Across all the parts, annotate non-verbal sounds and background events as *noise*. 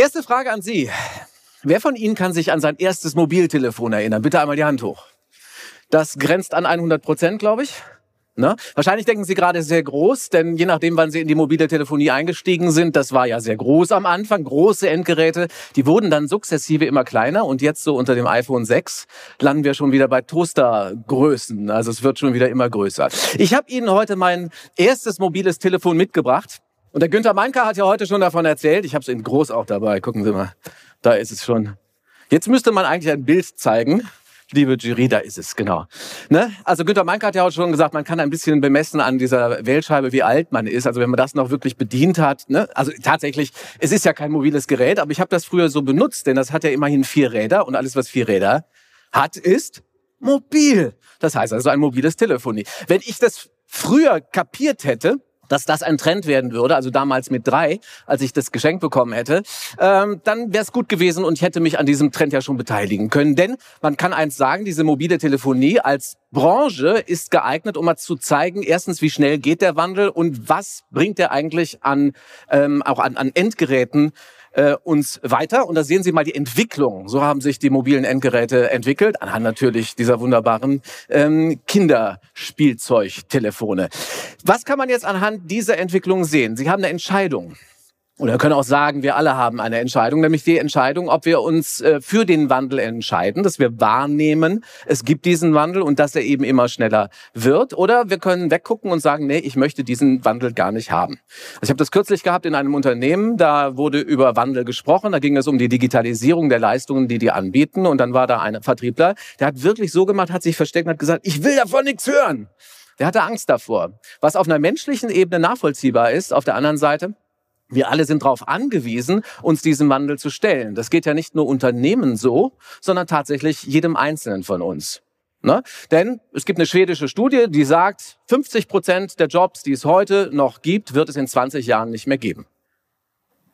Erste Frage an Sie. Wer von Ihnen kann sich an sein erstes Mobiltelefon erinnern? Bitte einmal die Hand hoch. Das grenzt an 100 Prozent, glaube ich. Ne? Wahrscheinlich denken Sie gerade sehr groß, denn je nachdem, wann Sie in die mobile Telefonie eingestiegen sind, das war ja sehr groß am Anfang, große Endgeräte, die wurden dann sukzessive immer kleiner und jetzt so unter dem iPhone 6 landen wir schon wieder bei Toastergrößen. Also es wird schon wieder immer größer. Ich habe Ihnen heute mein erstes mobiles Telefon mitgebracht. Und der Günther Meinker hat ja heute schon davon erzählt. Ich habe es in groß auch dabei. Gucken Sie mal, da ist es schon. Jetzt müsste man eigentlich ein Bild zeigen. Liebe Jury, da ist es, genau. Ne? Also Günter Meinke hat ja auch schon gesagt, man kann ein bisschen bemessen an dieser Wählscheibe, wie alt man ist. Also wenn man das noch wirklich bedient hat. Ne? Also tatsächlich, es ist ja kein mobiles Gerät, aber ich habe das früher so benutzt, denn das hat ja immerhin vier Räder und alles, was vier Räder hat, ist mobil. Das heißt also ein mobiles Telefonie. Wenn ich das früher kapiert hätte, dass das ein Trend werden würde, also damals mit drei, als ich das Geschenk bekommen hätte, ähm, dann wäre es gut gewesen und ich hätte mich an diesem Trend ja schon beteiligen können. Denn man kann eins sagen, diese mobile Telefonie als Branche ist geeignet, um mal zu zeigen, erstens, wie schnell geht der Wandel und was bringt er eigentlich an, ähm, auch an, an Endgeräten äh, uns weiter. Und da sehen Sie mal die Entwicklung. So haben sich die mobilen Endgeräte entwickelt, anhand natürlich dieser wunderbaren ähm, Kinderspielzeugtelefone. Was kann man jetzt anhand dieser Entwicklung sehen? Sie haben eine Entscheidung. Oder wir können auch sagen, wir alle haben eine Entscheidung, nämlich die Entscheidung, ob wir uns äh, für den Wandel entscheiden, dass wir wahrnehmen, es gibt diesen Wandel und dass er eben immer schneller wird. Oder wir können weggucken und sagen, nee, ich möchte diesen Wandel gar nicht haben. Also ich habe das kürzlich gehabt in einem Unternehmen, da wurde über Wandel gesprochen, da ging es um die Digitalisierung der Leistungen, die die anbieten. Und dann war da ein Vertriebler, der hat wirklich so gemacht, hat sich versteckt und hat gesagt, ich will davon nichts hören. Der hatte Angst davor. Was auf einer menschlichen Ebene nachvollziehbar ist, auf der anderen Seite, wir alle sind darauf angewiesen, uns diesem Wandel zu stellen. Das geht ja nicht nur Unternehmen so, sondern tatsächlich jedem Einzelnen von uns. Ne? Denn es gibt eine schwedische Studie, die sagt, 50 Prozent der Jobs, die es heute noch gibt, wird es in 20 Jahren nicht mehr geben.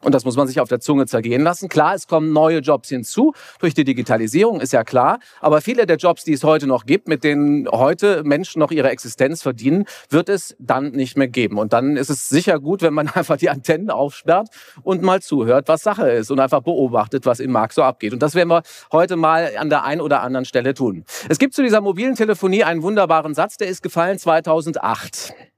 Und das muss man sich auf der Zunge zergehen lassen. Klar, es kommen neue Jobs hinzu durch die Digitalisierung, ist ja klar. Aber viele der Jobs, die es heute noch gibt, mit denen heute Menschen noch ihre Existenz verdienen, wird es dann nicht mehr geben. Und dann ist es sicher gut, wenn man *laughs* einfach die Antennen aufsperrt und mal zuhört, was Sache ist und einfach beobachtet, was im Markt so abgeht. Und das werden wir heute mal an der einen oder anderen Stelle tun. Es gibt zu dieser mobilen Telefonie einen wunderbaren Satz, der ist gefallen 2008.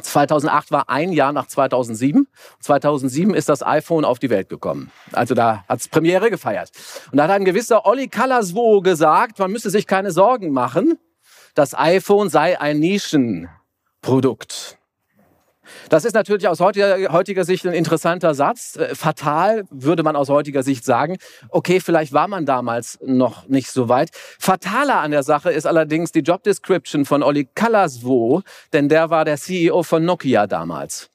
2008 war ein Jahr nach 2007. 2007 ist das iPhone auf die Welt gekommen. Also da hat's Premiere gefeiert. Und da hat ein gewisser Olli Kallaswo gesagt, man müsse sich keine Sorgen machen. Das iPhone sei ein Nischenprodukt. Das ist natürlich aus heutiger, heutiger, Sicht ein interessanter Satz. Äh, fatal würde man aus heutiger Sicht sagen. Okay, vielleicht war man damals noch nicht so weit. Fataler an der Sache ist allerdings die Job Description von Olli Kallaswo, denn der war der CEO von Nokia damals.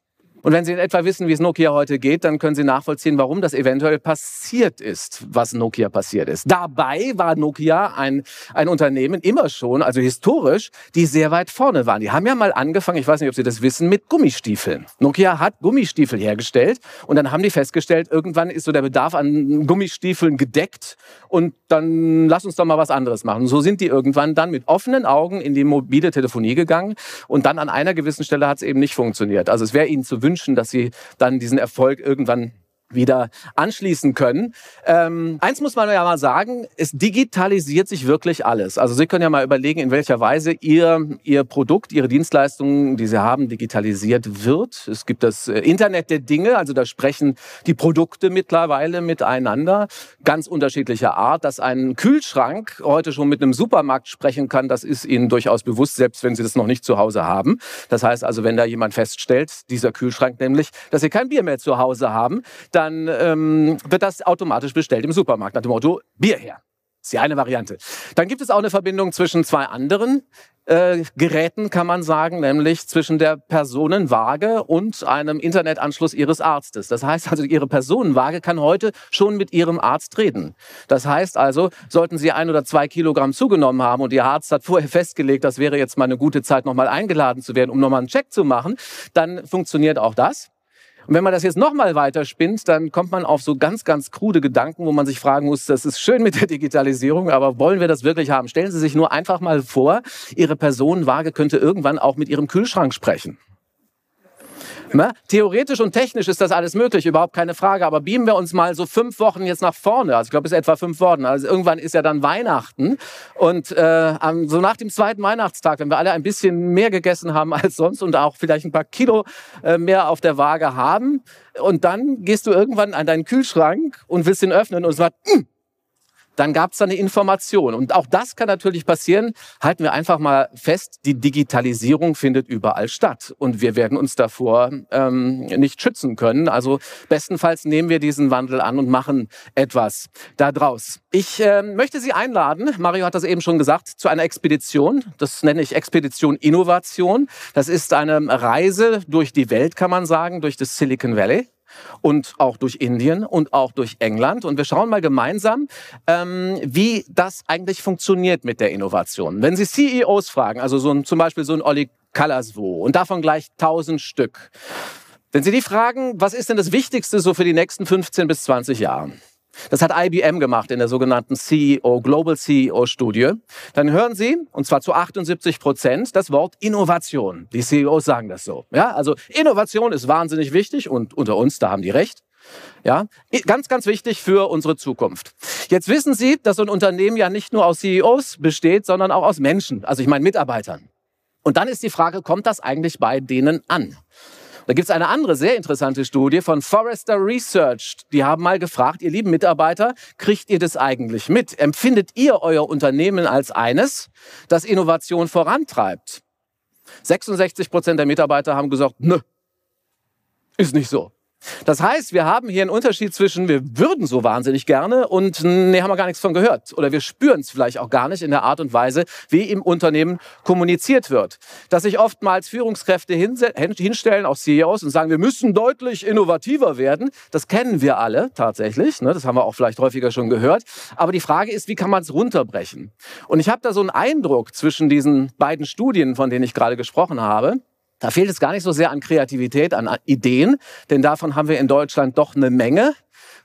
Und wenn Sie in etwa wissen, wie es Nokia heute geht, dann können Sie nachvollziehen, warum das eventuell passiert ist, was Nokia passiert ist. Dabei war Nokia ein, ein Unternehmen immer schon, also historisch, die sehr weit vorne waren. Die haben ja mal angefangen, ich weiß nicht, ob Sie das wissen, mit Gummistiefeln. Nokia hat Gummistiefel hergestellt und dann haben die festgestellt, irgendwann ist so der Bedarf an Gummistiefeln gedeckt und dann lass uns doch mal was anderes machen. Und so sind die irgendwann dann mit offenen Augen in die mobile Telefonie gegangen und dann an einer gewissen Stelle hat es eben nicht funktioniert. Also es wäre ihnen zu wünschen, dass sie dann diesen Erfolg irgendwann wieder anschließen können. Ähm, eins muss man ja mal sagen, es digitalisiert sich wirklich alles. Also Sie können ja mal überlegen, in welcher Weise Ihr, Ihr Produkt, Ihre Dienstleistungen, die Sie haben, digitalisiert wird. Es gibt das äh, Internet der Dinge, also da sprechen die Produkte mittlerweile miteinander, ganz unterschiedlicher Art. Dass ein Kühlschrank heute schon mit einem Supermarkt sprechen kann, das ist Ihnen durchaus bewusst, selbst wenn Sie das noch nicht zu Hause haben. Das heißt also, wenn da jemand feststellt, dieser Kühlschrank nämlich, dass Sie kein Bier mehr zu Hause haben, dann ähm, wird das automatisch bestellt im Supermarkt nach dem Motto Bier her. ist die eine Variante. Dann gibt es auch eine Verbindung zwischen zwei anderen äh, Geräten, kann man sagen, nämlich zwischen der Personenwaage und einem Internetanschluss Ihres Arztes. Das heißt also, Ihre Personenwaage kann heute schon mit Ihrem Arzt reden. Das heißt also, sollten Sie ein oder zwei Kilogramm zugenommen haben und Ihr Arzt hat vorher festgelegt, das wäre jetzt mal eine gute Zeit, nochmal eingeladen zu werden, um nochmal einen Check zu machen, dann funktioniert auch das. Und wenn man das jetzt nochmal weiter spinnt, dann kommt man auf so ganz, ganz krude Gedanken, wo man sich fragen muss, das ist schön mit der Digitalisierung, aber wollen wir das wirklich haben? Stellen Sie sich nur einfach mal vor, Ihre Personenwaage könnte irgendwann auch mit Ihrem Kühlschrank sprechen. Ne? Theoretisch und technisch ist das alles möglich, überhaupt keine Frage. Aber beamen wir uns mal so fünf Wochen jetzt nach vorne. Also ich glaube, es ist etwa fünf Wochen. Also irgendwann ist ja dann Weihnachten. Und äh, so nach dem zweiten Weihnachtstag, wenn wir alle ein bisschen mehr gegessen haben als sonst und auch vielleicht ein paar Kilo äh, mehr auf der Waage haben, und dann gehst du irgendwann an deinen Kühlschrank und willst ihn öffnen und sagst, hm, dann gab es da eine Information. Und auch das kann natürlich passieren. Halten wir einfach mal fest, die Digitalisierung findet überall statt. Und wir werden uns davor ähm, nicht schützen können. Also bestenfalls nehmen wir diesen Wandel an und machen etwas daraus. Ich äh, möchte Sie einladen, Mario hat das eben schon gesagt, zu einer Expedition. Das nenne ich Expedition Innovation. Das ist eine Reise durch die Welt, kann man sagen, durch das Silicon Valley und auch durch Indien und auch durch England. Und wir schauen mal gemeinsam, ähm, wie das eigentlich funktioniert mit der Innovation. Wenn Sie CEOs fragen, also so ein, zum Beispiel so ein Olli Kallaswo und davon gleich 1000 Stück, wenn Sie die fragen, was ist denn das Wichtigste so für die nächsten 15 bis 20 Jahre? Das hat IBM gemacht in der sogenannten CEO, Global CEO Studie. Dann hören Sie, und zwar zu 78 Prozent, das Wort Innovation. Die CEOs sagen das so. Ja, also Innovation ist wahnsinnig wichtig und unter uns, da haben die recht. Ja, ganz, ganz wichtig für unsere Zukunft. Jetzt wissen Sie, dass so ein Unternehmen ja nicht nur aus CEOs besteht, sondern auch aus Menschen, also ich meine Mitarbeitern. Und dann ist die Frage, kommt das eigentlich bei denen an? Da gibt es eine andere sehr interessante Studie von Forrester Research. Die haben mal gefragt, ihr lieben Mitarbeiter, kriegt ihr das eigentlich mit? Empfindet ihr euer Unternehmen als eines, das Innovation vorantreibt? 66 Prozent der Mitarbeiter haben gesagt, nö, ist nicht so. Das heißt, wir haben hier einen Unterschied zwischen, wir würden so wahnsinnig gerne und nee, haben wir gar nichts von gehört. Oder wir spüren es vielleicht auch gar nicht in der Art und Weise, wie im Unternehmen kommuniziert wird. Dass sich oftmals Führungskräfte hinstellen, auch CEOs, und sagen, wir müssen deutlich innovativer werden, das kennen wir alle tatsächlich. Ne? Das haben wir auch vielleicht häufiger schon gehört. Aber die Frage ist, wie kann man es runterbrechen? Und ich habe da so einen Eindruck zwischen diesen beiden Studien, von denen ich gerade gesprochen habe. Da fehlt es gar nicht so sehr an Kreativität, an Ideen, denn davon haben wir in Deutschland doch eine Menge.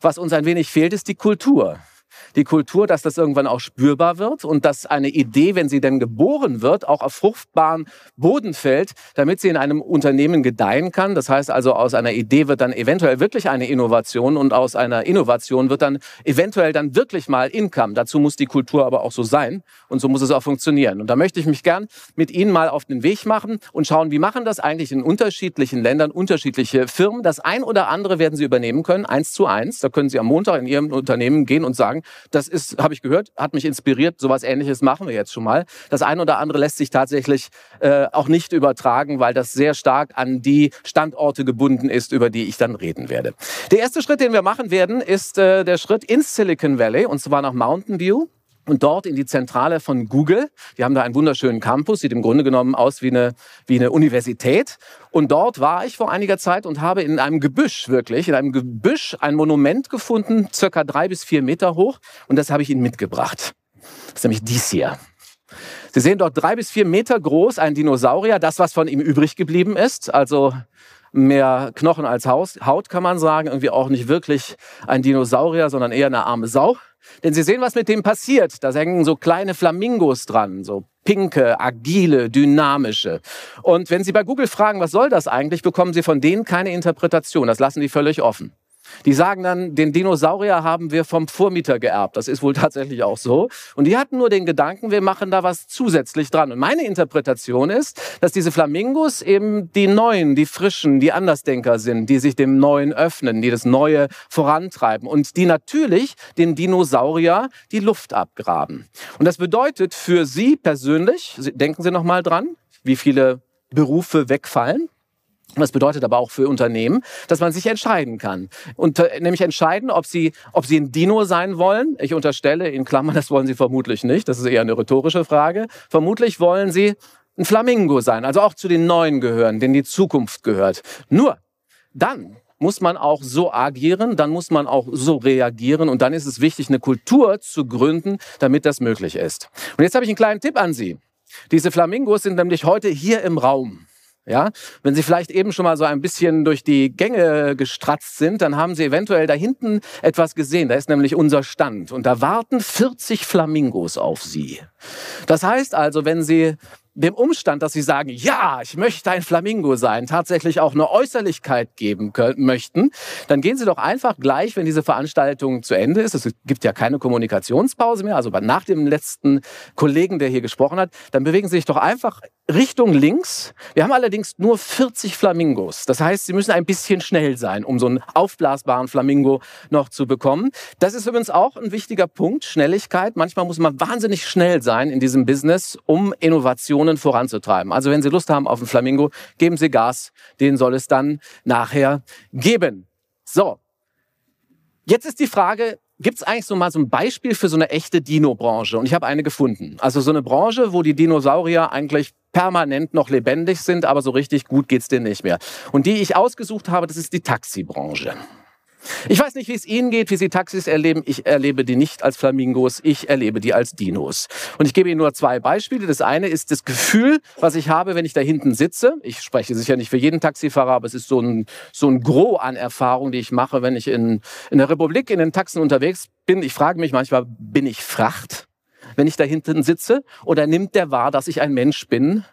Was uns ein wenig fehlt, ist die Kultur die Kultur, dass das irgendwann auch spürbar wird und dass eine Idee, wenn sie denn geboren wird, auch auf fruchtbaren Boden fällt, damit sie in einem Unternehmen gedeihen kann. Das heißt also, aus einer Idee wird dann eventuell wirklich eine Innovation und aus einer Innovation wird dann eventuell dann wirklich mal Income. Dazu muss die Kultur aber auch so sein und so muss es auch funktionieren. Und da möchte ich mich gern mit Ihnen mal auf den Weg machen und schauen, wie machen das eigentlich in unterschiedlichen Ländern unterschiedliche Firmen. Das ein oder andere werden Sie übernehmen können, eins zu eins. Da können Sie am Montag in Ihrem Unternehmen gehen und sagen, das ist, habe ich gehört, hat mich inspiriert. Sowas Ähnliches machen wir jetzt schon mal. Das eine oder andere lässt sich tatsächlich äh, auch nicht übertragen, weil das sehr stark an die Standorte gebunden ist, über die ich dann reden werde. Der erste Schritt, den wir machen werden, ist äh, der Schritt ins Silicon Valley und zwar nach Mountain View und dort in die Zentrale von Google. Die haben da einen wunderschönen Campus, sieht im Grunde genommen aus wie eine, wie eine Universität. Und dort war ich vor einiger Zeit und habe in einem Gebüsch wirklich, in einem Gebüsch ein Monument gefunden, circa drei bis vier Meter hoch. Und das habe ich Ihnen mitgebracht. Das ist nämlich dies hier. Sie sehen dort drei bis vier Meter groß ein Dinosaurier, das, was von ihm übrig geblieben ist. Also mehr Knochen als Haut, kann man sagen. Irgendwie auch nicht wirklich ein Dinosaurier, sondern eher eine arme Sau. Denn Sie sehen, was mit dem passiert. Da hängen so kleine Flamingos dran, so pinke, agile, dynamische. Und wenn Sie bei Google fragen, was soll das eigentlich, bekommen Sie von denen keine Interpretation. Das lassen die völlig offen. Die sagen dann, den Dinosaurier haben wir vom Vormieter geerbt. Das ist wohl tatsächlich auch so. Und die hatten nur den Gedanken, wir machen da was zusätzlich dran. Und meine Interpretation ist, dass diese Flamingos eben die Neuen, die Frischen, die Andersdenker sind, die sich dem Neuen öffnen, die das Neue vorantreiben und die natürlich den Dinosaurier die Luft abgraben. Und das bedeutet für Sie persönlich, denken Sie noch mal dran, wie viele Berufe wegfallen. Das bedeutet aber auch für Unternehmen, dass man sich entscheiden kann. Und äh, nämlich entscheiden, ob sie, ob sie ein Dino sein wollen. Ich unterstelle in Klammern, das wollen sie vermutlich nicht. Das ist eher eine rhetorische Frage. Vermutlich wollen sie ein Flamingo sein, also auch zu den Neuen gehören, denen die Zukunft gehört. Nur dann muss man auch so agieren, dann muss man auch so reagieren und dann ist es wichtig, eine Kultur zu gründen, damit das möglich ist. Und jetzt habe ich einen kleinen Tipp an Sie. Diese Flamingos sind nämlich heute hier im Raum. Ja, wenn Sie vielleicht eben schon mal so ein bisschen durch die Gänge gestratzt sind, dann haben Sie eventuell da hinten etwas gesehen. Da ist nämlich unser Stand und da warten 40 Flamingos auf Sie. Das heißt also, wenn Sie dem Umstand, dass sie sagen, ja, ich möchte ein Flamingo sein, tatsächlich auch eine Äußerlichkeit geben können, möchten, dann gehen Sie doch einfach gleich, wenn diese Veranstaltung zu Ende ist, es gibt ja keine Kommunikationspause mehr, also nach dem letzten Kollegen, der hier gesprochen hat, dann bewegen Sie sich doch einfach Richtung links. Wir haben allerdings nur 40 Flamingos. Das heißt, Sie müssen ein bisschen schnell sein, um so einen aufblasbaren Flamingo noch zu bekommen. Das ist übrigens auch ein wichtiger Punkt, Schnelligkeit. Manchmal muss man wahnsinnig schnell sein in diesem Business, um Innovationen voranzutreiben. Also wenn Sie Lust haben auf einen Flamingo, geben Sie Gas. Den soll es dann nachher geben. So. Jetzt ist die Frage, Gibt es eigentlich so mal so ein Beispiel für so eine echte Dino-Branche? Und ich habe eine gefunden. Also so eine Branche, wo die Dinosaurier eigentlich permanent noch lebendig sind, aber so richtig gut geht's denen nicht mehr. Und die ich ausgesucht habe, das ist die Taxibranche. Ich weiß nicht, wie es Ihnen geht, wie Sie Taxis erleben. Ich erlebe die nicht als Flamingos, ich erlebe die als Dinos. Und ich gebe Ihnen nur zwei Beispiele. Das eine ist das Gefühl, was ich habe, wenn ich da hinten sitze. Ich spreche sicher nicht für jeden Taxifahrer, aber es ist so ein, so ein Gros an Erfahrung, die ich mache, wenn ich in, in der Republik in den Taxen unterwegs bin. Ich frage mich manchmal, bin ich Fracht, wenn ich da hinten sitze? Oder nimmt der wahr, dass ich ein Mensch bin?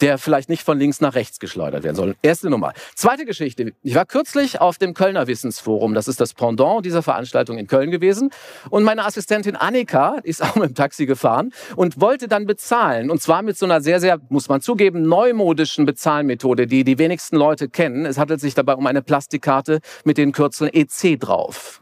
Der vielleicht nicht von links nach rechts geschleudert werden soll. Erste Nummer. Zweite Geschichte. Ich war kürzlich auf dem Kölner Wissensforum. Das ist das Pendant dieser Veranstaltung in Köln gewesen. Und meine Assistentin Annika ist *laughs* auch mit dem Taxi gefahren und wollte dann bezahlen. Und zwar mit so einer sehr, sehr, muss man zugeben, neumodischen Bezahlmethode, die die wenigsten Leute kennen. Es handelt sich dabei um eine Plastikkarte mit den Kürzeln EC drauf.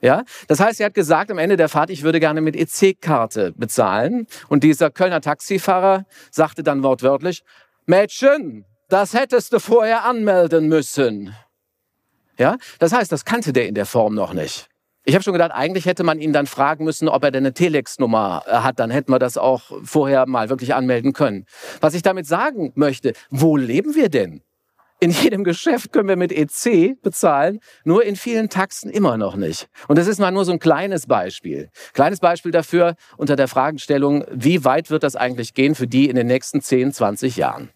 Ja, das heißt, sie hat gesagt am Ende der Fahrt, ich würde gerne mit EC-Karte bezahlen. Und dieser Kölner Taxifahrer sagte dann wortwörtlich, Mädchen, das hättest du vorher anmelden müssen. Ja, das heißt, das kannte der in der Form noch nicht. Ich habe schon gedacht, eigentlich hätte man ihn dann fragen müssen, ob er denn eine Telex-Nummer äh, hat. Dann hätten wir das auch vorher mal wirklich anmelden können. Was ich damit sagen möchte, wo leben wir denn? In jedem Geschäft können wir mit EC bezahlen, nur in vielen Taxen immer noch nicht. Und das ist mal nur so ein kleines Beispiel. Kleines Beispiel dafür unter der Fragestellung, wie weit wird das eigentlich gehen für die in den nächsten 10, 20 Jahren?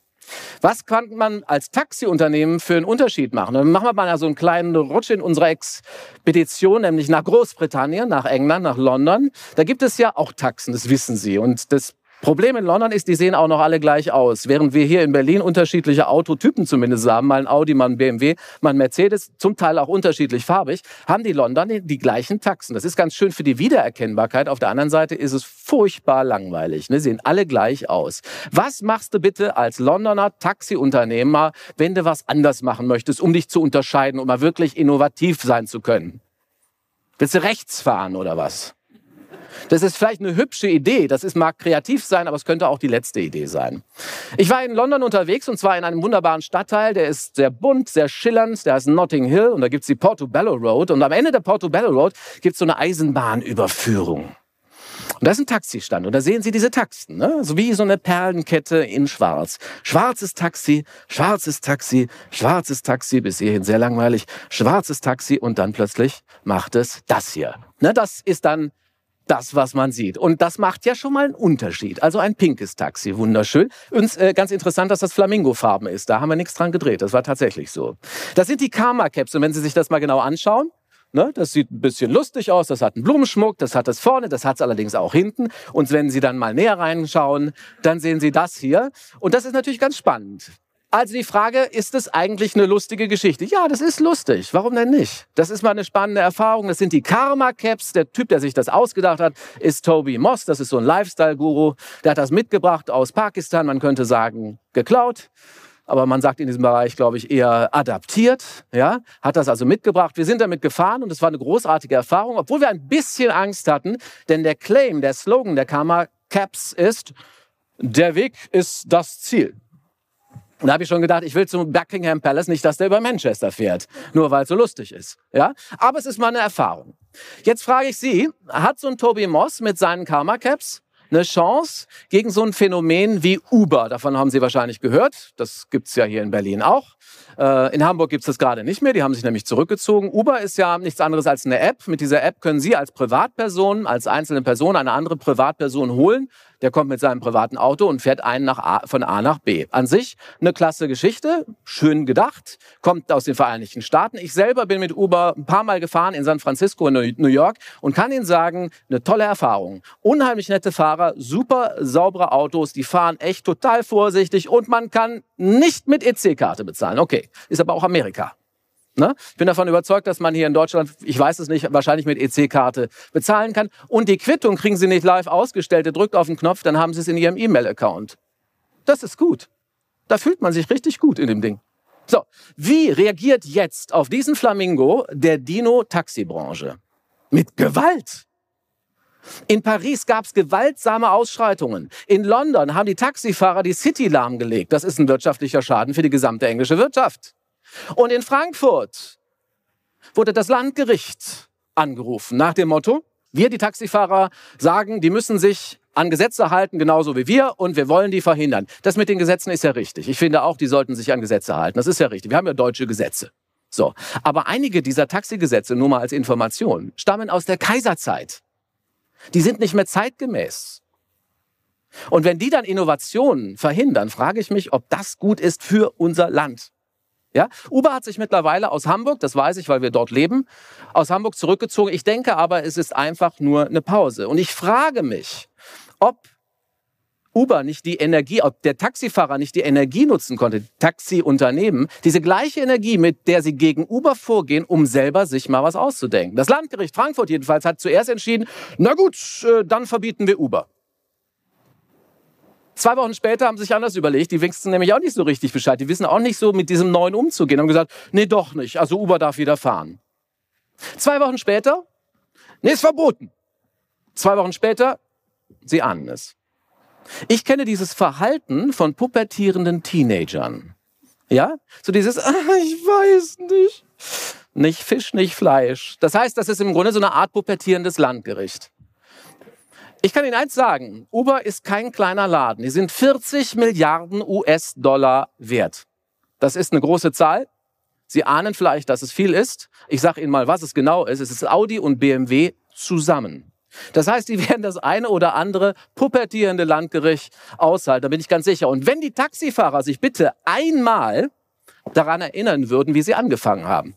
Was kann man als Taxiunternehmen für einen Unterschied machen? Dann machen wir mal so einen kleinen Rutsch in unserer Expedition, nämlich nach Großbritannien, nach England, nach London. Da gibt es ja auch Taxen, das wissen Sie. Und das Problem in London ist, die sehen auch noch alle gleich aus. Während wir hier in Berlin unterschiedliche Autotypen zumindest haben, mal ein Audi, mal ein BMW, mal ein Mercedes, zum Teil auch unterschiedlich farbig, haben die Londoner die gleichen Taxen. Das ist ganz schön für die Wiedererkennbarkeit. Auf der anderen Seite ist es furchtbar langweilig. Ne? Sehen alle gleich aus. Was machst du bitte als Londoner Taxiunternehmer, wenn du was anders machen möchtest, um dich zu unterscheiden, um mal wirklich innovativ sein zu können? Willst du rechts fahren oder was? Das ist vielleicht eine hübsche Idee. Das ist, mag kreativ sein, aber es könnte auch die letzte Idee sein. Ich war in London unterwegs und zwar in einem wunderbaren Stadtteil. Der ist sehr bunt, sehr schillernd. Der heißt Notting Hill und da gibt's die Portobello Road. Und am Ende der Portobello Road gibt's so eine Eisenbahnüberführung. Und da ist ein Taxistand und da sehen Sie diese Taxen, ne? so wie so eine Perlenkette in Schwarz. Schwarzes Taxi, schwarzes Taxi, schwarzes Taxi, bis hierhin sehr langweilig, schwarzes Taxi und dann plötzlich macht es das hier. Ne? Das ist dann das, was man sieht. Und das macht ja schon mal einen Unterschied. Also ein pinkes Taxi, wunderschön. Und äh, ganz interessant, dass das Flamingo-Farben ist. Da haben wir nichts dran gedreht. Das war tatsächlich so. Das sind die Karma-Caps. Und wenn Sie sich das mal genau anschauen, Ne, das sieht ein bisschen lustig aus, das hat einen Blumenschmuck, das hat es vorne, das hat es allerdings auch hinten. Und wenn Sie dann mal näher reinschauen, dann sehen Sie das hier. Und das ist natürlich ganz spannend. Also die Frage, ist es eigentlich eine lustige Geschichte? Ja, das ist lustig. Warum denn nicht? Das ist mal eine spannende Erfahrung. Das sind die Karma Caps. Der Typ, der sich das ausgedacht hat, ist Toby Moss. Das ist so ein Lifestyle-Guru. Der hat das mitgebracht aus Pakistan. Man könnte sagen, geklaut. Aber man sagt in diesem Bereich, glaube ich, eher adaptiert. Ja, hat das also mitgebracht. Wir sind damit gefahren und es war eine großartige Erfahrung, obwohl wir ein bisschen Angst hatten. Denn der Claim, der Slogan der Karma Caps ist, der Weg ist das Ziel. Und da habe ich schon gedacht, ich will zum Buckingham Palace nicht, dass der über Manchester fährt, nur weil es so lustig ist. Ja, aber es ist mal eine Erfahrung. Jetzt frage ich Sie: Hat so ein Toby Moss mit seinen Karma Caps eine Chance gegen so ein Phänomen wie Uber? Davon haben Sie wahrscheinlich gehört. Das gibt's ja hier in Berlin auch. Äh, in Hamburg gibt es das gerade nicht mehr, die haben sich nämlich zurückgezogen. Uber ist ja nichts anderes als eine App. Mit dieser App können Sie als Privatperson, als einzelne Person eine andere Privatperson holen, der kommt mit seinem privaten Auto und fährt einen nach A, von A nach B. An sich eine klasse Geschichte, schön gedacht, kommt aus den Vereinigten Staaten. Ich selber bin mit Uber ein paar Mal gefahren in San Francisco in New York und kann Ihnen sagen, eine tolle Erfahrung. Unheimlich nette Fahrer, super saubere Autos, die fahren echt total vorsichtig und man kann nicht mit EC-Karte bezahlen. Okay, ist aber auch Amerika. Ne? Ich bin davon überzeugt, dass man hier in Deutschland, ich weiß es nicht, wahrscheinlich mit EC-Karte bezahlen kann. Und die Quittung kriegen Sie nicht live ausgestellt. Ihr drückt auf den Knopf, dann haben Sie es in Ihrem E-Mail-Account. Das ist gut. Da fühlt man sich richtig gut in dem Ding. So, wie reagiert jetzt auf diesen Flamingo der Dino-Taxibranche? Mit Gewalt. In Paris gab es gewaltsame Ausschreitungen. In London haben die Taxifahrer die City lahmgelegt. Das ist ein wirtschaftlicher Schaden für die gesamte englische Wirtschaft. Und in Frankfurt wurde das Landgericht angerufen nach dem Motto, wir, die Taxifahrer, sagen, die müssen sich an Gesetze halten, genauso wie wir, und wir wollen die verhindern. Das mit den Gesetzen ist ja richtig. Ich finde auch, die sollten sich an Gesetze halten. Das ist ja richtig. Wir haben ja deutsche Gesetze. So. Aber einige dieser Taxigesetze, nur mal als Information, stammen aus der Kaiserzeit. Die sind nicht mehr zeitgemäß. Und wenn die dann Innovationen verhindern, frage ich mich, ob das gut ist für unser Land. Ja? Uber hat sich mittlerweile aus Hamburg, das weiß ich, weil wir dort leben, aus Hamburg zurückgezogen. Ich denke aber, es ist einfach nur eine Pause. Und ich frage mich, ob Uber nicht die Energie, ob der Taxifahrer nicht die Energie nutzen konnte, Taxiunternehmen, diese gleiche Energie, mit der sie gegen Uber vorgehen, um selber sich mal was auszudenken. Das Landgericht Frankfurt jedenfalls hat zuerst entschieden, na gut, äh, dann verbieten wir Uber. Zwei Wochen später haben sie sich anders überlegt. Die wichsen nämlich auch nicht so richtig Bescheid. Die wissen auch nicht so mit diesem neuen umzugehen. Haben gesagt, nee, doch nicht. Also Uber darf wieder fahren. Zwei Wochen später, nee, ist verboten. Zwei Wochen später, sie ahnen es. Ich kenne dieses Verhalten von pubertierenden Teenagern. Ja? So dieses, *laughs* ah, ich weiß nicht. Nicht Fisch, nicht Fleisch. Das heißt, das ist im Grunde so eine Art pubertierendes Landgericht. Ich kann Ihnen eins sagen, Uber ist kein kleiner Laden. Die sind 40 Milliarden US-Dollar wert. Das ist eine große Zahl. Sie ahnen vielleicht, dass es viel ist. Ich sage Ihnen mal, was es genau ist. Es ist Audi und BMW zusammen. Das heißt, die *laughs* werden das eine oder andere pubertierende Landgericht aushalten, da bin ich ganz sicher. Und wenn die Taxifahrer sich bitte einmal daran erinnern würden, wie sie angefangen haben.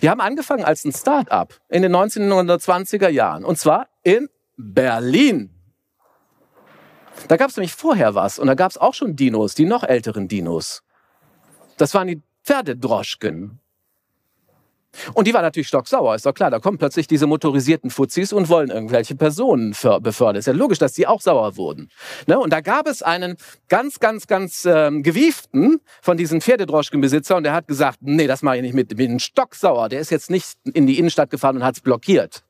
Wir haben angefangen als ein Start-up in den 1920er Jahren. Und zwar in Berlin. Da gab es nämlich vorher was und da gab es auch schon Dinos, die noch älteren Dinos. Das waren die Pferdedroschken. Und die war natürlich stocksauer, ist doch klar. Da kommen plötzlich diese motorisierten Fuzis und wollen irgendwelche Personen befördern. Ist ja logisch, dass die auch sauer wurden. Ne? Und da gab es einen ganz, ganz, ganz ähm, gewieften von diesen Pferdedroschkenbesitzer und der hat gesagt, nee, das mache ich nicht mit. Bin stocksauer. Der ist jetzt nicht in die Innenstadt gefahren und hat es blockiert.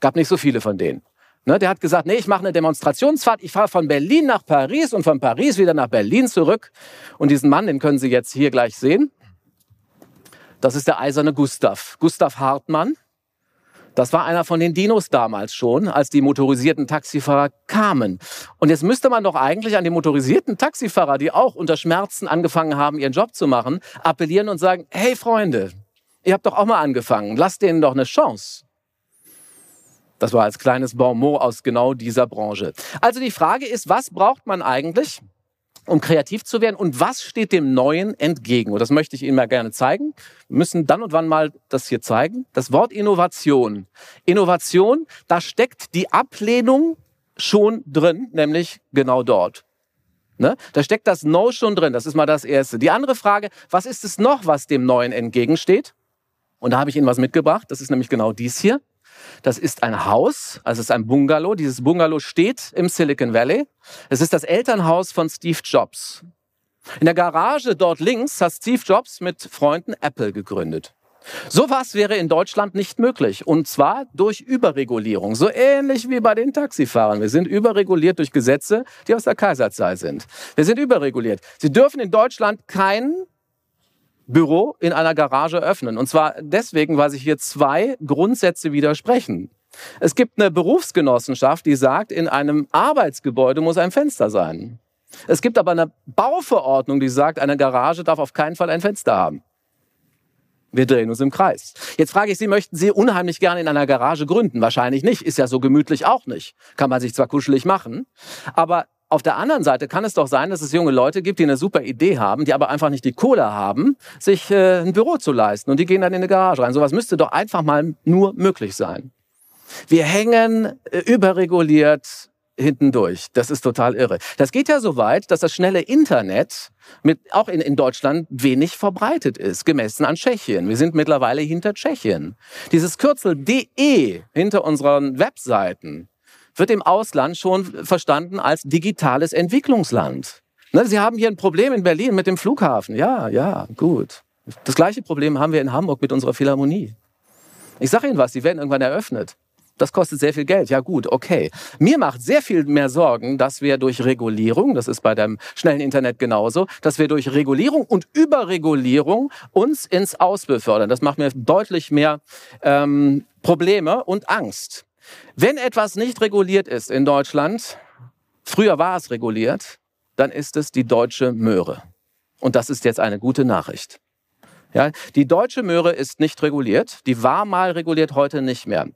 Gab nicht so viele von denen. Ne, der hat gesagt, nee, ich mache eine Demonstrationsfahrt, ich fahre von Berlin nach Paris und von Paris wieder nach Berlin zurück. Und diesen Mann, den können Sie jetzt hier gleich sehen. Das ist der eiserne Gustav. Gustav Hartmann. Das war einer von den Dinos damals schon, als die motorisierten Taxifahrer kamen. Und jetzt müsste man doch eigentlich an die motorisierten Taxifahrer, die auch unter Schmerzen angefangen haben, ihren Job zu machen, appellieren und sagen, hey Freunde, ihr habt doch auch mal angefangen, lasst denen doch eine Chance. Das war als kleines Bonmot aus genau dieser Branche. Also die Frage ist, was braucht man eigentlich, um kreativ zu werden und was steht dem Neuen entgegen? Und das möchte ich Ihnen mal gerne zeigen. Wir müssen dann und wann mal das hier zeigen. Das Wort Innovation. Innovation, da steckt die Ablehnung schon drin, nämlich genau dort. Ne? Da steckt das No schon drin. Das ist mal das Erste. Die andere Frage, was ist es noch, was dem Neuen entgegensteht? Und da habe ich Ihnen was mitgebracht. Das ist nämlich genau dies hier. Das ist ein Haus, also es ist ein Bungalow. Dieses Bungalow steht im Silicon Valley. Es ist das Elternhaus von Steve Jobs. In der Garage dort links hat Steve Jobs mit Freunden Apple gegründet. Sowas wäre in Deutschland nicht möglich. Und zwar durch Überregulierung. So ähnlich wie bei den Taxifahrern. Wir sind überreguliert durch Gesetze, die aus der Kaiserzeit sind. Wir sind überreguliert. Sie dürfen in Deutschland kein Büro in einer Garage öffnen. Und zwar deswegen, weil sich hier zwei Grundsätze widersprechen. Es gibt eine Berufsgenossenschaft, die sagt, in einem Arbeitsgebäude muss ein Fenster sein. Es gibt aber eine Bauverordnung, die sagt, eine Garage darf auf keinen Fall ein Fenster haben. Wir drehen uns im Kreis. Jetzt frage ich Sie, möchten Sie unheimlich gerne in einer Garage gründen? Wahrscheinlich nicht. Ist ja so gemütlich auch nicht. Kann man sich zwar kuschelig machen, aber auf der anderen Seite kann es doch sein, dass es junge Leute gibt, die eine super Idee haben, die aber einfach nicht die Kohle haben, sich äh, ein Büro zu leisten und die gehen dann in eine Garage rein. Sowas müsste doch einfach mal nur möglich sein. Wir hängen äh, überreguliert hinten durch. Das ist total irre. Das geht ja so weit, dass das schnelle Internet mit, auch in, in Deutschland wenig verbreitet ist, gemessen an Tschechien. Wir sind mittlerweile hinter Tschechien. Dieses Kürzel DE hinter unseren Webseiten wird im Ausland schon verstanden als digitales Entwicklungsland. Ne, Sie haben hier ein Problem in Berlin mit dem Flughafen. Ja, ja, gut. Das gleiche Problem haben wir in Hamburg mit unserer Philharmonie. Ich sage Ihnen was, die werden irgendwann eröffnet. Das kostet sehr viel Geld. Ja gut, okay. Mir macht sehr viel mehr Sorgen, dass wir durch Regulierung, das ist bei dem schnellen Internet genauso, dass wir durch Regulierung und Überregulierung uns ins Aus befördern. Das macht mir deutlich mehr ähm, Probleme und Angst. Wenn etwas nicht reguliert ist in Deutschland, früher war es reguliert, dann ist es die deutsche Möhre. Und das ist jetzt eine gute Nachricht. Ja, die deutsche Möhre ist nicht reguliert. Die war mal reguliert, heute nicht mehr.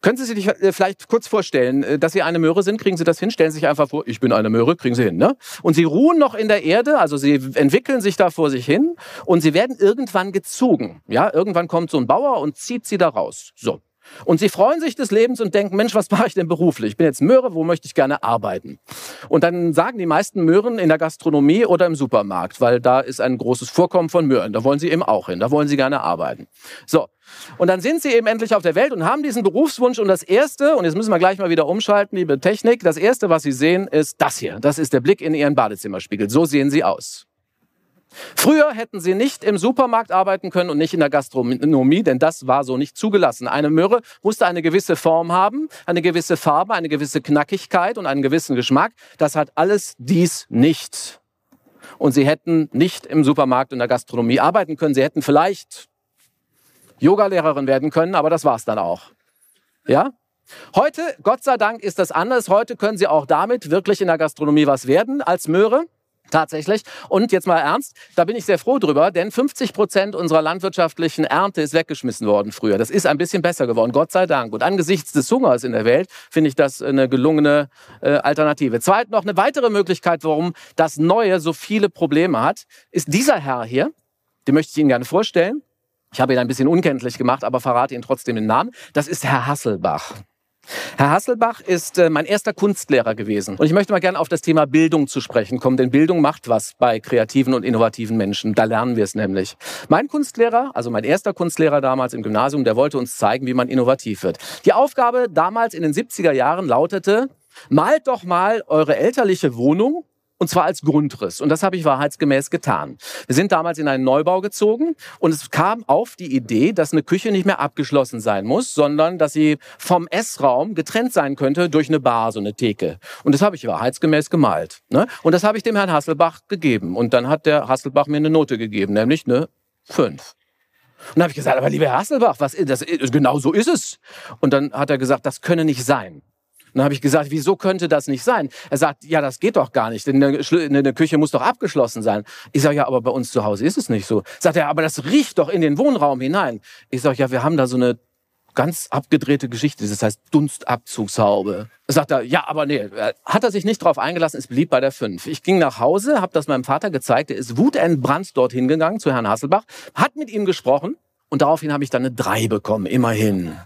Können Sie sich äh, vielleicht kurz vorstellen, äh, dass Sie eine Möhre sind? Kriegen Sie das hin? Stellen Sie sich einfach vor, ich bin eine Möhre, kriegen Sie hin. Ne? Und Sie ruhen noch in der Erde, also Sie entwickeln sich da vor sich hin und Sie werden irgendwann gezogen. Ja, irgendwann kommt so ein Bauer und zieht Sie da raus. So. Und sie freuen sich des Lebens und denken, Mensch, was mache ich denn beruflich? Ich bin jetzt Möhre, wo möchte ich gerne arbeiten? Und dann sagen die meisten Möhren in der Gastronomie oder im Supermarkt, weil da ist ein großes Vorkommen von Möhren. Da wollen sie eben auch hin, da wollen sie gerne arbeiten. So. Und dann sind sie eben endlich auf der Welt und haben diesen Berufswunsch. Und das Erste, und jetzt müssen wir gleich mal wieder umschalten, liebe Technik, das Erste, was sie sehen, ist das hier. Das ist der Blick in ihren Badezimmerspiegel. So sehen sie aus. Früher hätten sie nicht im Supermarkt arbeiten können und nicht in der Gastronomie, denn das war so nicht zugelassen. Eine Möhre musste eine gewisse Form haben, eine gewisse Farbe, eine gewisse Knackigkeit und einen gewissen Geschmack. Das hat alles dies nicht. Und sie hätten nicht im Supermarkt und in der Gastronomie arbeiten können. Sie hätten vielleicht Yogalehrerin werden können, aber das war's dann auch. Ja? Heute, Gott sei Dank, ist das anders. Heute können Sie auch damit wirklich in der Gastronomie was werden als Möhre. Tatsächlich. Und jetzt mal ernst, da bin ich sehr froh drüber, denn 50 Prozent unserer landwirtschaftlichen Ernte ist weggeschmissen worden früher. Das ist ein bisschen besser geworden, Gott sei Dank. Und angesichts des Hungers in der Welt finde ich das eine gelungene äh, Alternative. Zweit noch eine weitere Möglichkeit, warum das Neue so viele Probleme hat, ist dieser Herr hier. Den möchte ich Ihnen gerne vorstellen. Ich habe ihn ein bisschen unkenntlich gemacht, aber verrate Ihnen trotzdem den Namen. Das ist Herr Hasselbach. Herr Hasselbach ist äh, mein erster Kunstlehrer gewesen. Und ich möchte mal gerne auf das Thema Bildung zu sprechen kommen, denn Bildung macht was bei kreativen und innovativen Menschen. Da lernen wir es nämlich. Mein Kunstlehrer, also mein erster Kunstlehrer damals im Gymnasium, der wollte uns zeigen, wie man innovativ wird. Die Aufgabe damals in den 70er Jahren lautete, malt doch mal eure elterliche Wohnung und zwar als Grundriss. Und das habe ich wahrheitsgemäß getan. Wir sind damals in einen Neubau gezogen und es kam auf die Idee, dass eine Küche nicht mehr abgeschlossen sein muss, sondern dass sie vom Essraum getrennt sein könnte durch eine Bar, so eine Theke. Und das habe ich wahrheitsgemäß gemalt. Ne? Und das habe ich dem Herrn Hasselbach gegeben. Und dann hat der Hasselbach mir eine Note gegeben, nämlich eine 5. Und dann habe ich gesagt, aber lieber Herr Hasselbach, was das? Genau so ist es. Und dann hat er gesagt, das könne nicht sein dann habe ich gesagt, wieso könnte das nicht sein? Er sagt, ja, das geht doch gar nicht, denn eine Küche muss doch abgeschlossen sein. Ich sage, ja, aber bei uns zu Hause ist es nicht so. Sagt er, aber das riecht doch in den Wohnraum hinein. Ich sage, ja, wir haben da so eine ganz abgedrehte Geschichte, das heißt Dunstabzugshaube. Sagt er, ja, aber nee, hat er sich nicht drauf eingelassen, es blieb bei der 5. Ich ging nach Hause, habe das meinem Vater gezeigt, er ist wutentbrannt dorthin gegangen zu Herrn Hasselbach, hat mit ihm gesprochen und daraufhin habe ich dann eine 3 bekommen, immerhin.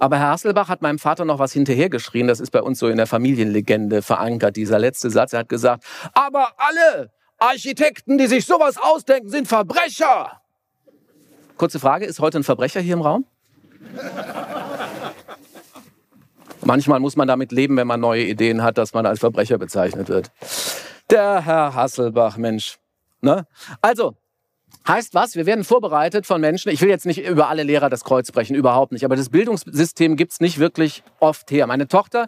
Aber Herr Hasselbach hat meinem Vater noch was hinterhergeschrien. Das ist bei uns so in der Familienlegende verankert, dieser letzte Satz. Er hat gesagt, aber alle Architekten, die sich sowas ausdenken, sind Verbrecher. Kurze Frage, ist heute ein Verbrecher hier im Raum? Manchmal muss man damit leben, wenn man neue Ideen hat, dass man als Verbrecher bezeichnet wird. Der Herr Hasselbach, Mensch. Ne? Also, Heißt was? Wir werden vorbereitet von Menschen. Ich will jetzt nicht über alle Lehrer das Kreuz brechen, überhaupt nicht. Aber das Bildungssystem gibt's nicht wirklich oft her. Meine Tochter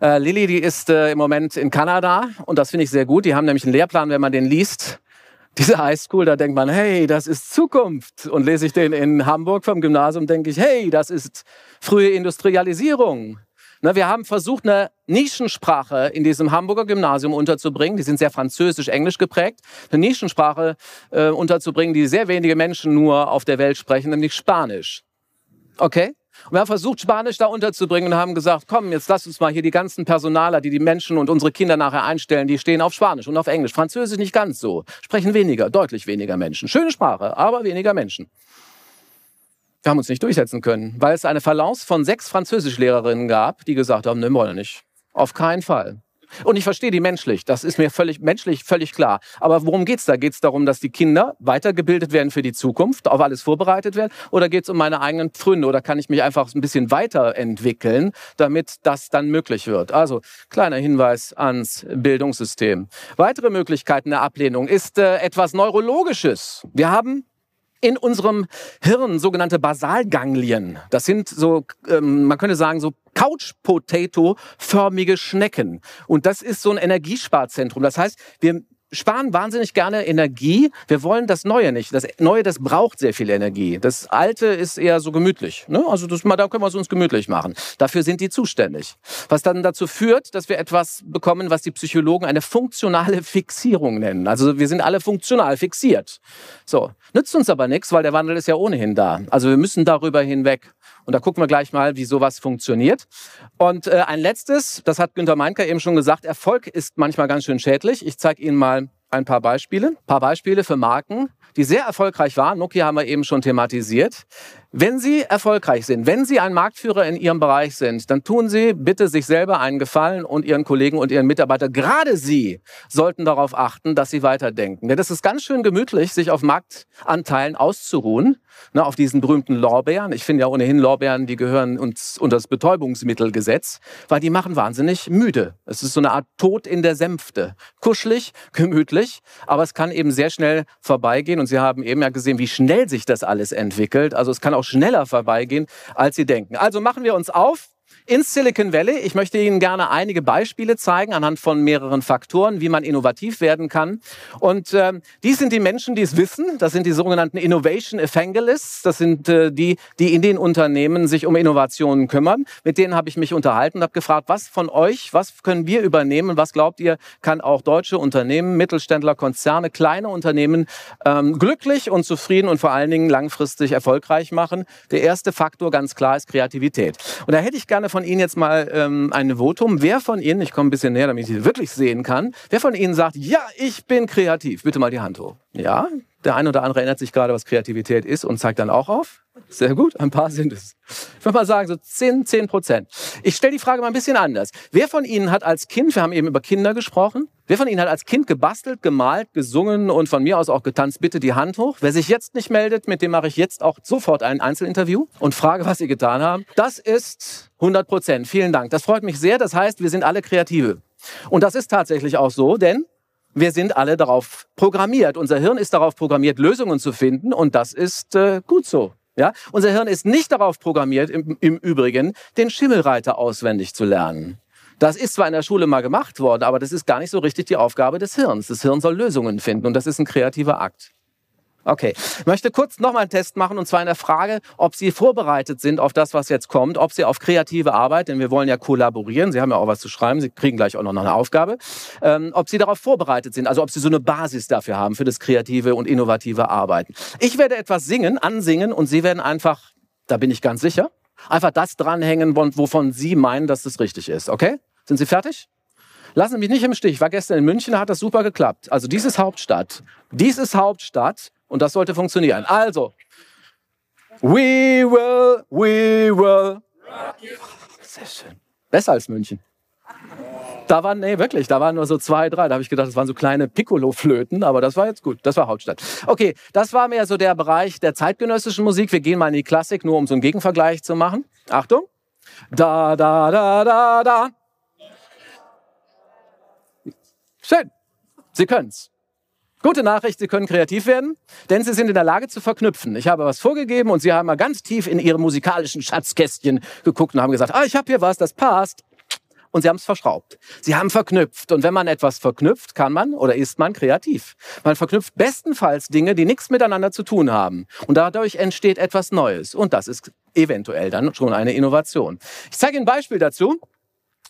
äh, Lilly, die ist äh, im Moment in Kanada und das finde ich sehr gut. Die haben nämlich einen Lehrplan, wenn man den liest. Diese Highschool, da denkt man, hey, das ist Zukunft. Und lese ich den in Hamburg vom Gymnasium, denke ich, hey, das ist frühe Industrialisierung. Na, wir haben versucht, eine Nischensprache in diesem Hamburger Gymnasium unterzubringen. Die sind sehr französisch-englisch geprägt. Eine Nischensprache äh, unterzubringen, die sehr wenige Menschen nur auf der Welt sprechen, nämlich Spanisch. Okay? Und wir haben versucht, Spanisch da unterzubringen und haben gesagt, komm, jetzt lass uns mal hier die ganzen Personaler, die die Menschen und unsere Kinder nachher einstellen, die stehen auf Spanisch und auf Englisch. Französisch nicht ganz so. Sprechen weniger, deutlich weniger Menschen. Schöne Sprache, aber weniger Menschen. Wir haben uns nicht durchsetzen können, weil es eine Balance von sechs Französischlehrerinnen gab, die gesagt haben, ne, wollen nicht. Auf keinen Fall. Und ich verstehe die menschlich, das ist mir völlig menschlich völlig klar. Aber worum geht's da? Geht's darum, dass die Kinder weitergebildet werden für die Zukunft, auf alles vorbereitet werden? Oder geht's um meine eigenen Pfründe? Oder kann ich mich einfach ein bisschen weiterentwickeln, damit das dann möglich wird? Also kleiner Hinweis ans Bildungssystem. Weitere Möglichkeiten der Ablehnung ist äh, etwas Neurologisches. Wir haben in unserem Hirn sogenannte Basalganglien. Das sind so, ähm, man könnte sagen, so Couch-Potato-förmige Schnecken. Und das ist so ein Energiesparzentrum. Das heißt, wir sparen wahnsinnig gerne Energie. Wir wollen das Neue nicht. Das Neue, das braucht sehr viel Energie. Das Alte ist eher so gemütlich. Ne? Also das, da können wir es uns gemütlich machen. Dafür sind die zuständig. Was dann dazu führt, dass wir etwas bekommen, was die Psychologen eine funktionale Fixierung nennen. Also wir sind alle funktional fixiert. So. Nützt uns aber nichts, weil der Wandel ist ja ohnehin da. Also wir müssen darüber hinweg. Und da gucken wir gleich mal, wie sowas funktioniert. Und äh, ein letztes, das hat Günter Meinker eben schon gesagt, Erfolg ist manchmal ganz schön schädlich. Ich zeige Ihnen mal ein paar Beispiele. Ein paar Beispiele für Marken, die sehr erfolgreich waren. Nokia haben wir eben schon thematisiert. Wenn Sie erfolgreich sind, wenn Sie ein Marktführer in Ihrem Bereich sind, dann tun Sie bitte sich selber einen Gefallen und Ihren Kollegen und Ihren Mitarbeitern. Gerade Sie sollten darauf achten, dass Sie weiterdenken. Denn das ist ganz schön gemütlich, sich auf Marktanteilen auszuruhen, ne, auf diesen berühmten Lorbeeren. Ich finde ja ohnehin Lorbeeren, die gehören uns unter das Betäubungsmittelgesetz, weil die machen wahnsinnig müde. Es ist so eine Art Tod in der Sänfte. Kuschelig, *laughs* gemütlich, aber es kann eben sehr schnell vorbeigehen. Und Sie haben eben ja gesehen, wie schnell sich das alles entwickelt. Also es kann auch schneller vorbeigehen, als Sie denken. Also machen wir uns auf ins Silicon Valley. Ich möchte Ihnen gerne einige Beispiele zeigen anhand von mehreren Faktoren, wie man innovativ werden kann. Und äh, die sind die Menschen, die es wissen. Das sind die sogenannten Innovation Evangelists. Das sind äh, die, die in den Unternehmen sich um Innovationen kümmern. Mit denen habe ich mich unterhalten und habe gefragt, was von euch, was können wir übernehmen? Was glaubt ihr, kann auch deutsche Unternehmen, Mittelständler, Konzerne, kleine Unternehmen ähm, glücklich und zufrieden und vor allen Dingen langfristig erfolgreich machen? Der erste Faktor ganz klar ist Kreativität. Und da hätte ich gerne von von Ihnen jetzt mal ähm, ein Votum. Wer von Ihnen, ich komme ein bisschen näher, damit ich Sie wirklich sehen kann, wer von Ihnen sagt, ja, ich bin kreativ? Bitte mal die Hand hoch. Ja, der eine oder andere erinnert sich gerade, was Kreativität ist und zeigt dann auch auf. Sehr gut, ein paar sind es. Ich würde mal sagen, so 10, 10 Prozent. Ich stelle die Frage mal ein bisschen anders. Wer von Ihnen hat als Kind, wir haben eben über Kinder gesprochen, wer von Ihnen hat als Kind gebastelt, gemalt, gesungen und von mir aus auch getanzt? Bitte die Hand hoch. Wer sich jetzt nicht meldet, mit dem mache ich jetzt auch sofort ein Einzelinterview und frage, was Sie getan haben. Das ist 100 Prozent. Vielen Dank. Das freut mich sehr. Das heißt, wir sind alle Kreative. Und das ist tatsächlich auch so, denn wir sind alle darauf programmiert. Unser Hirn ist darauf programmiert, Lösungen zu finden und das ist äh, gut so. Ja? Unser Hirn ist nicht darauf programmiert, im, im Übrigen, den Schimmelreiter auswendig zu lernen. Das ist zwar in der Schule mal gemacht worden, aber das ist gar nicht so richtig die Aufgabe des Hirns. Das Hirn soll Lösungen finden und das ist ein kreativer Akt. Okay, ich möchte kurz nochmal einen Test machen und zwar in der Frage, ob Sie vorbereitet sind auf das, was jetzt kommt, ob Sie auf kreative Arbeit, denn wir wollen ja kollaborieren, Sie haben ja auch was zu schreiben, Sie kriegen gleich auch noch eine Aufgabe, ähm, ob Sie darauf vorbereitet sind, also ob Sie so eine Basis dafür haben, für das kreative und innovative Arbeiten. Ich werde etwas singen, ansingen und Sie werden einfach, da bin ich ganz sicher, einfach das dranhängen, wovon Sie meinen, dass das richtig ist, okay? Sind Sie fertig? Lassen Sie mich nicht im Stich. Ich war gestern in München, da hat das super geklappt. Also dies ist Hauptstadt. Dies ist Hauptstadt und das sollte funktionieren. Also, we will, we will. Sehr schön. Besser als München. Da waren, nee, wirklich, da waren nur so zwei, drei. Da habe ich gedacht, das waren so kleine Piccolo-Flöten, aber das war jetzt gut. Das war Hauptstadt. Okay, das war mehr so der Bereich der zeitgenössischen Musik. Wir gehen mal in die Klassik, nur um so einen Gegenvergleich zu machen. Achtung. Da, da, da, da, da. Schön. Sie können's. Gute Nachricht, Sie können kreativ werden, denn Sie sind in der Lage zu verknüpfen. Ich habe was vorgegeben und Sie haben mal ganz tief in Ihre musikalischen Schatzkästchen geguckt und haben gesagt, ah, ich habe hier was, das passt. Und Sie haben es verschraubt. Sie haben verknüpft. Und wenn man etwas verknüpft, kann man oder ist man kreativ. Man verknüpft bestenfalls Dinge, die nichts miteinander zu tun haben. Und dadurch entsteht etwas Neues. Und das ist eventuell dann schon eine Innovation. Ich zeige Ihnen ein Beispiel dazu.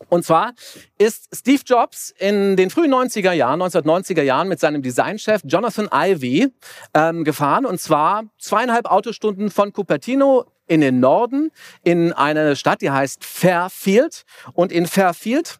Und zwar ist Steve Jobs in den frühen 90er Jahren, 1990er Jahren mit seinem Designchef Jonathan Ivey ähm, gefahren. Und zwar zweieinhalb Autostunden von Cupertino in den Norden in eine Stadt, die heißt Fairfield. Und in Fairfield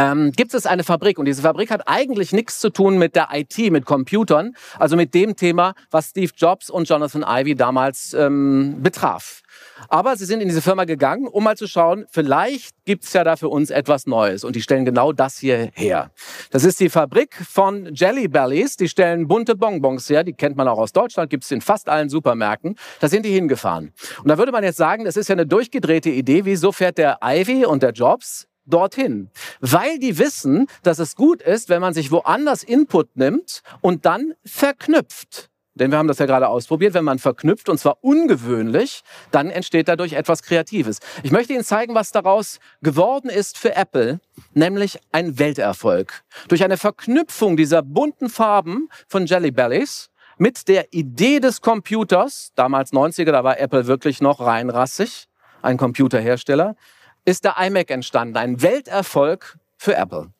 ähm, gibt es eine Fabrik und diese Fabrik hat eigentlich nichts zu tun mit der IT, mit Computern, also mit dem Thema, was Steve Jobs und Jonathan Ivey damals ähm, betraf. Aber sie sind in diese Firma gegangen, um mal zu schauen, vielleicht gibt's ja da für uns etwas Neues. Und die stellen genau das hier her. Das ist die Fabrik von Jelly Bellies. Die stellen bunte Bonbons her. Die kennt man auch aus Deutschland, gibt's in fast allen Supermärkten. Da sind die hingefahren. Und da würde man jetzt sagen, das ist ja eine durchgedrehte Idee. Wieso fährt der Ivy und der Jobs dorthin, weil die wissen, dass es gut ist, wenn man sich woanders Input nimmt und dann verknüpft. Denn wir haben das ja gerade ausprobiert, wenn man verknüpft und zwar ungewöhnlich, dann entsteht dadurch etwas Kreatives. Ich möchte Ihnen zeigen, was daraus geworden ist für Apple, nämlich ein Welterfolg. Durch eine Verknüpfung dieser bunten Farben von Jelly Bellies mit der Idee des Computers, damals 90er, da war Apple wirklich noch reinrassig, ein Computerhersteller, ist der iMac entstanden, ein Welterfolg für Apple.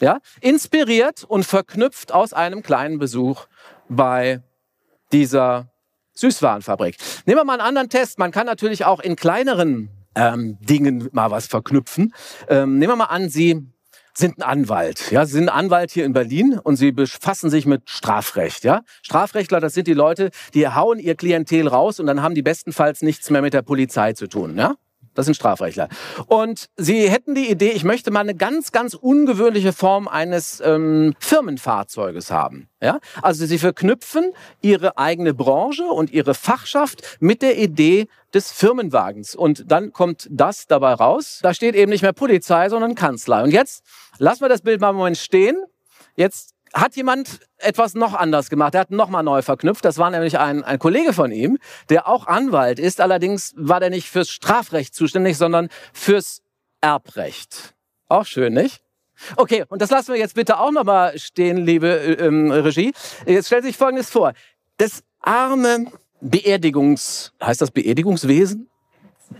Ja, inspiriert und verknüpft aus einem kleinen Besuch bei dieser Süßwarenfabrik. Nehmen wir mal einen anderen Test. Man kann natürlich auch in kleineren ähm, Dingen mal was verknüpfen. Ähm, nehmen wir mal an, Sie sind ein Anwalt. Ja, Sie sind ein Anwalt hier in Berlin und Sie befassen sich mit Strafrecht. Ja, Strafrechtler, das sind die Leute, die hauen ihr Klientel raus und dann haben die bestenfalls nichts mehr mit der Polizei zu tun. Ja, das sind Strafrechtler. Und sie hätten die Idee, ich möchte mal eine ganz, ganz ungewöhnliche Form eines ähm, Firmenfahrzeuges haben. Ja? Also sie verknüpfen ihre eigene Branche und ihre Fachschaft mit der Idee des Firmenwagens. Und dann kommt das dabei raus. Da steht eben nicht mehr Polizei, sondern Kanzlei. Und jetzt lassen wir das Bild mal einen Moment stehen. Jetzt hat jemand etwas noch anders gemacht. Er hat nochmal neu verknüpft. Das war nämlich ein, ein Kollege von ihm, der auch Anwalt ist. Allerdings war der nicht fürs Strafrecht zuständig, sondern fürs Erbrecht. Auch schön, nicht? Okay, und das lassen wir jetzt bitte auch nochmal stehen, liebe äh, ähm, Regie. Jetzt stellt sich Folgendes vor. Das arme Beerdigungs... Heißt das Beerdigungswesen?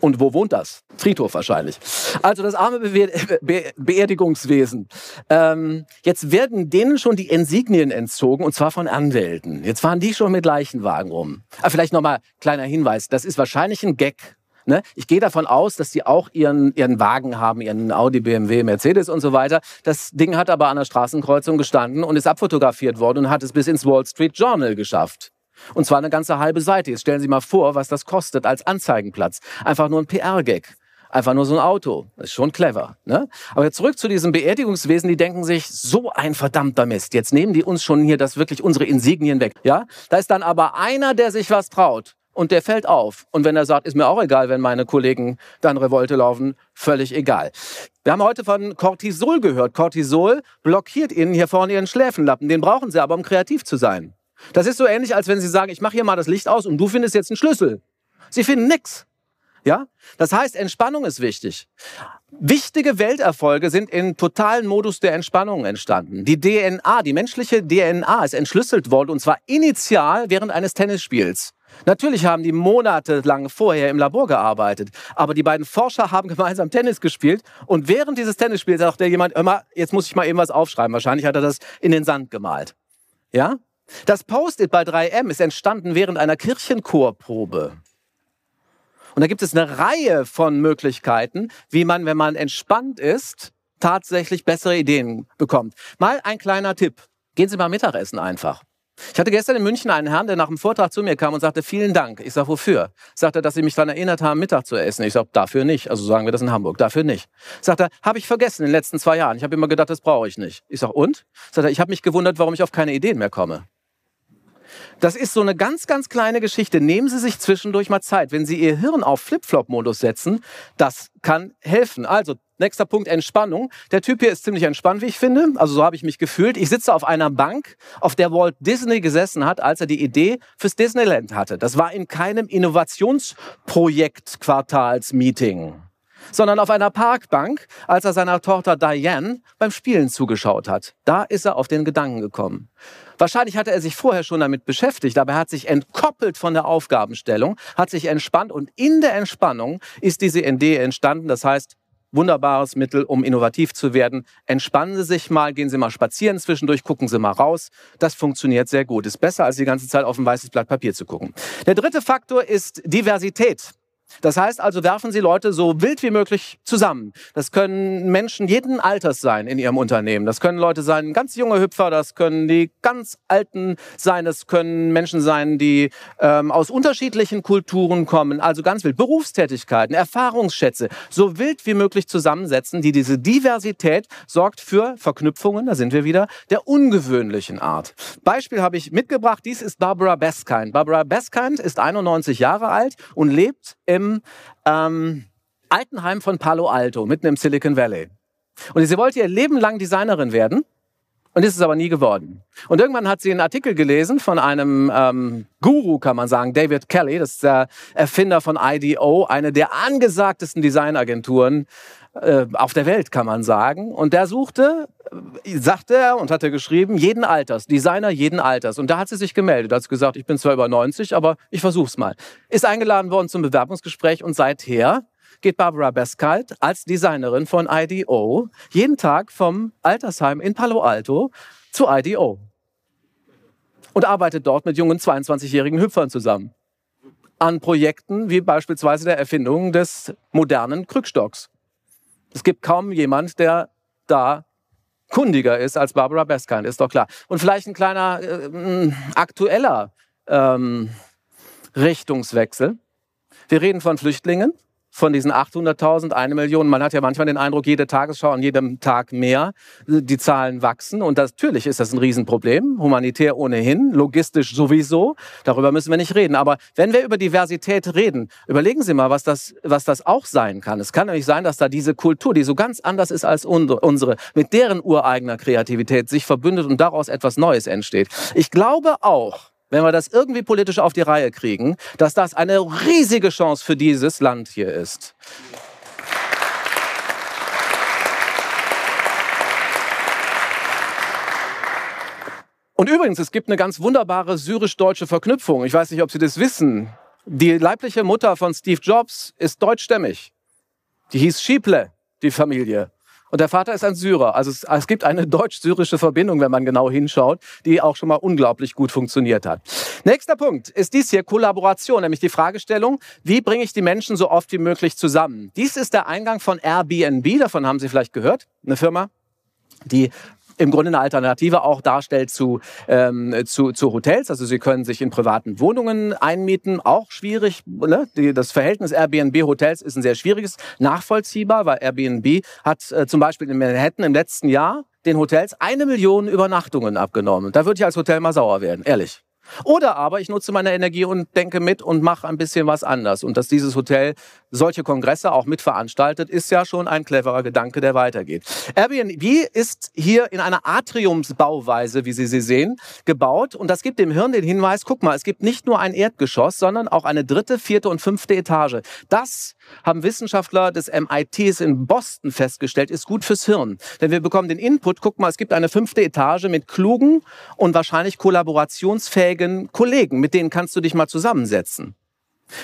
Und wo wohnt das? Friedhof wahrscheinlich. Also das arme Be Be Beerdigungswesen. Ähm, jetzt werden denen schon die Insignien entzogen und zwar von Anwälten. Jetzt fahren die schon mit Leichenwagen rum. Ah, vielleicht nochmal kleiner Hinweis. Das ist wahrscheinlich ein Gag. Ne? Ich gehe davon aus, dass die auch ihren, ihren Wagen haben, ihren Audi, BMW, Mercedes und so weiter. Das Ding hat aber an der Straßenkreuzung gestanden und ist abfotografiert worden und hat es bis ins Wall Street Journal geschafft. Und zwar eine ganze halbe Seite. Jetzt stellen Sie mal vor, was das kostet als Anzeigenplatz. Einfach nur ein PR-Gag. Einfach nur so ein Auto. Das ist schon clever. Ne? Aber jetzt zurück zu diesem Beerdigungswesen, die denken sich, so ein verdammter Mist. Jetzt nehmen die uns schon hier das wirklich unsere Insignien weg. Ja? Da ist dann aber einer, der sich was traut. Und der fällt auf. Und wenn er sagt, ist mir auch egal, wenn meine Kollegen dann Revolte laufen, völlig egal. Wir haben heute von Cortisol gehört. Cortisol blockiert Ihnen hier vorne Ihren Schläfenlappen. Den brauchen Sie aber, um kreativ zu sein. Das ist so ähnlich, als wenn Sie sagen, ich mache hier mal das Licht aus und du findest jetzt einen Schlüssel. Sie finden nix. Ja? Das heißt, Entspannung ist wichtig. Wichtige Welterfolge sind in totalen Modus der Entspannung entstanden. Die DNA, die menschliche DNA ist entschlüsselt worden und zwar initial während eines Tennisspiels. Natürlich haben die monatelang vorher im Labor gearbeitet, aber die beiden Forscher haben *laughs* gemeinsam Tennis gespielt und während dieses Tennisspiels sagte jemand, immer, jetzt muss ich mal eben was aufschreiben. Wahrscheinlich hat er das in den Sand gemalt. Ja? Das Post-it bei 3M ist entstanden während einer Kirchenchorprobe. Und da gibt es eine Reihe von Möglichkeiten, wie man, wenn man entspannt ist, tatsächlich bessere Ideen bekommt. Mal ein kleiner Tipp. Gehen Sie mal Mittagessen einfach. Ich hatte gestern in München einen Herrn, der nach dem Vortrag zu mir kam und sagte, vielen Dank. Ich sage, wofür? Sagt er, dass Sie mich daran erinnert haben, Mittag zu essen. Ich sage, dafür nicht. Also sagen wir das in Hamburg, dafür nicht. Sagt er, habe ich vergessen in den letzten zwei Jahren. Ich habe immer gedacht, das brauche ich nicht. Ich sage, und? Sagt er, ich habe mich gewundert, warum ich auf keine Ideen mehr komme. Das ist so eine ganz, ganz kleine Geschichte. Nehmen Sie sich zwischendurch mal Zeit. Wenn Sie Ihr Hirn auf Flip-Flop-Modus setzen, das kann helfen. Also Nächster Punkt, Entspannung. Der Typ hier ist ziemlich entspannt, wie ich finde. Also so habe ich mich gefühlt. Ich sitze auf einer Bank, auf der Walt Disney gesessen hat, als er die Idee fürs Disneyland hatte. Das war in keinem Innovationsprojekt-Quartals-Meeting sondern auf einer Parkbank, als er seiner Tochter Diane beim Spielen zugeschaut hat. Da ist er auf den Gedanken gekommen. Wahrscheinlich hatte er sich vorher schon damit beschäftigt, aber er hat sich entkoppelt von der Aufgabenstellung, hat sich entspannt und in der Entspannung ist diese Idee entstanden. Das heißt, wunderbares Mittel, um innovativ zu werden. Entspannen Sie sich mal, gehen Sie mal spazieren zwischendurch, gucken Sie mal raus. Das funktioniert sehr gut. Ist besser, als die ganze Zeit auf ein weißes Blatt Papier zu gucken. Der dritte Faktor ist Diversität. Das heißt also, werfen Sie Leute so wild wie möglich zusammen. Das können Menschen jeden Alters sein in Ihrem Unternehmen. Das können Leute sein, ganz junge Hüpfer, das können die ganz Alten sein, das können Menschen sein, die ähm, aus unterschiedlichen Kulturen kommen. Also ganz wild. Berufstätigkeiten, Erfahrungsschätze, so wild wie möglich zusammensetzen, die diese Diversität sorgt für Verknüpfungen, da sind wir wieder, der ungewöhnlichen Art. Beispiel habe ich mitgebracht, dies ist Barbara Beskind. Barbara Beskind ist 91 Jahre alt und lebt im im ähm, Altenheim von Palo Alto, mitten im Silicon Valley. Und sie wollte ihr Leben lang Designerin werden und ist es aber nie geworden. Und irgendwann hat sie einen Artikel gelesen von einem ähm, Guru, kann man sagen, David Kelly, das ist der Erfinder von IDO, eine der angesagtesten Designagenturen äh, auf der Welt, kann man sagen. Und der suchte, äh, sagte er und hatte geschrieben, jeden Alters, Designer jeden Alters. Und da hat sie sich gemeldet, hat gesagt, ich bin zwar über 90, aber ich versuch's mal. Ist eingeladen worden zum Bewerbungsgespräch und seither geht Barbara Beskalt als Designerin von IDO jeden Tag vom Altersheim in Palo Alto zu IDO und arbeitet dort mit jungen 22-jährigen Hüpfern zusammen an Projekten wie beispielsweise der Erfindung des modernen Krückstocks. Es gibt kaum jemand, der da kundiger ist als Barbara Beskind, ist doch klar. Und vielleicht ein kleiner äh, aktueller ähm, Richtungswechsel. Wir reden von Flüchtlingen von diesen 800.000, eine Million. Man hat ja manchmal den Eindruck, jede Tagesschau an jedem Tag mehr. Die Zahlen wachsen und das, natürlich ist das ein Riesenproblem. Humanitär ohnehin, logistisch sowieso. Darüber müssen wir nicht reden. Aber wenn wir über Diversität reden, überlegen Sie mal, was das, was das auch sein kann. Es kann nämlich sein, dass da diese Kultur, die so ganz anders ist als unsere, mit deren ureigener Kreativität sich verbündet und daraus etwas Neues entsteht. Ich glaube auch, wenn wir das irgendwie politisch auf die Reihe kriegen, dass das eine riesige Chance für dieses Land hier ist. Und übrigens, es gibt eine ganz wunderbare syrisch-deutsche Verknüpfung. Ich weiß nicht, ob Sie das wissen. Die leibliche Mutter von Steve Jobs ist deutschstämmig. Die hieß Schieble, die Familie. Und der Vater ist ein Syrer. Also es, es gibt eine *laughs* deutsch-syrische Verbindung, wenn man genau hinschaut, die auch schon mal unglaublich gut funktioniert hat. Nächster Punkt ist dies hier Kollaboration, nämlich die Fragestellung, wie bringe ich die Menschen so oft wie möglich zusammen? Dies ist der Eingang von Airbnb, davon haben Sie vielleicht gehört, eine Firma, die im Grunde eine Alternative auch darstellt zu, ähm, zu, zu Hotels. Also Sie können sich in privaten Wohnungen einmieten, auch schwierig. Ne? Die, das Verhältnis Airbnb-Hotels ist ein sehr schwieriges, nachvollziehbar, weil Airbnb hat äh, zum Beispiel in Manhattan im letzten Jahr den Hotels eine Million Übernachtungen abgenommen. Da würde ich als Hotel mal sauer werden, ehrlich. Oder aber ich nutze meine Energie und denke mit und mache ein bisschen was anders. Und dass dieses Hotel solche Kongresse auch mitveranstaltet, ist ja schon ein cleverer Gedanke, der weitergeht. Airbnb ist hier in einer Atriumsbauweise, wie Sie sie sehen, gebaut. Und das gibt dem Hirn den Hinweis, guck mal, es gibt nicht nur ein Erdgeschoss, sondern auch eine dritte, vierte und fünfte Etage. Das haben Wissenschaftler des MITs in Boston festgestellt, ist gut fürs Hirn. Denn wir bekommen den Input, guck mal, es gibt eine fünfte Etage mit klugen und wahrscheinlich kollaborationsfähigen Kollegen, mit denen kannst du dich mal zusammensetzen.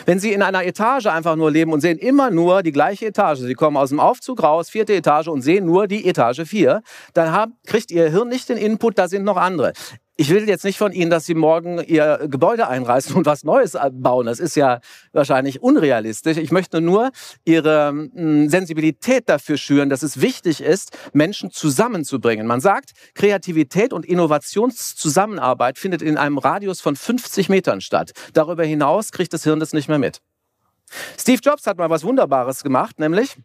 Wenn Sie in einer Etage einfach nur leben und sehen immer nur die gleiche Etage, Sie kommen aus dem Aufzug raus, vierte Etage und sehen nur die Etage vier, dann kriegt Ihr Hirn nicht den Input, da sind noch andere ich will jetzt nicht von Ihnen, dass Sie morgen Ihr Gebäude einreißen und was Neues bauen. Das ist ja wahrscheinlich unrealistisch. Ich möchte nur Ihre hm, Sensibilität dafür schüren, dass es wichtig ist, Menschen zusammenzubringen. Man sagt, Kreativität und Innovationszusammenarbeit findet in einem Radius von 50 Metern statt. Darüber hinaus kriegt das Hirn das nicht mehr mit. Steve Jobs hat mal was Wunderbares gemacht, nämlich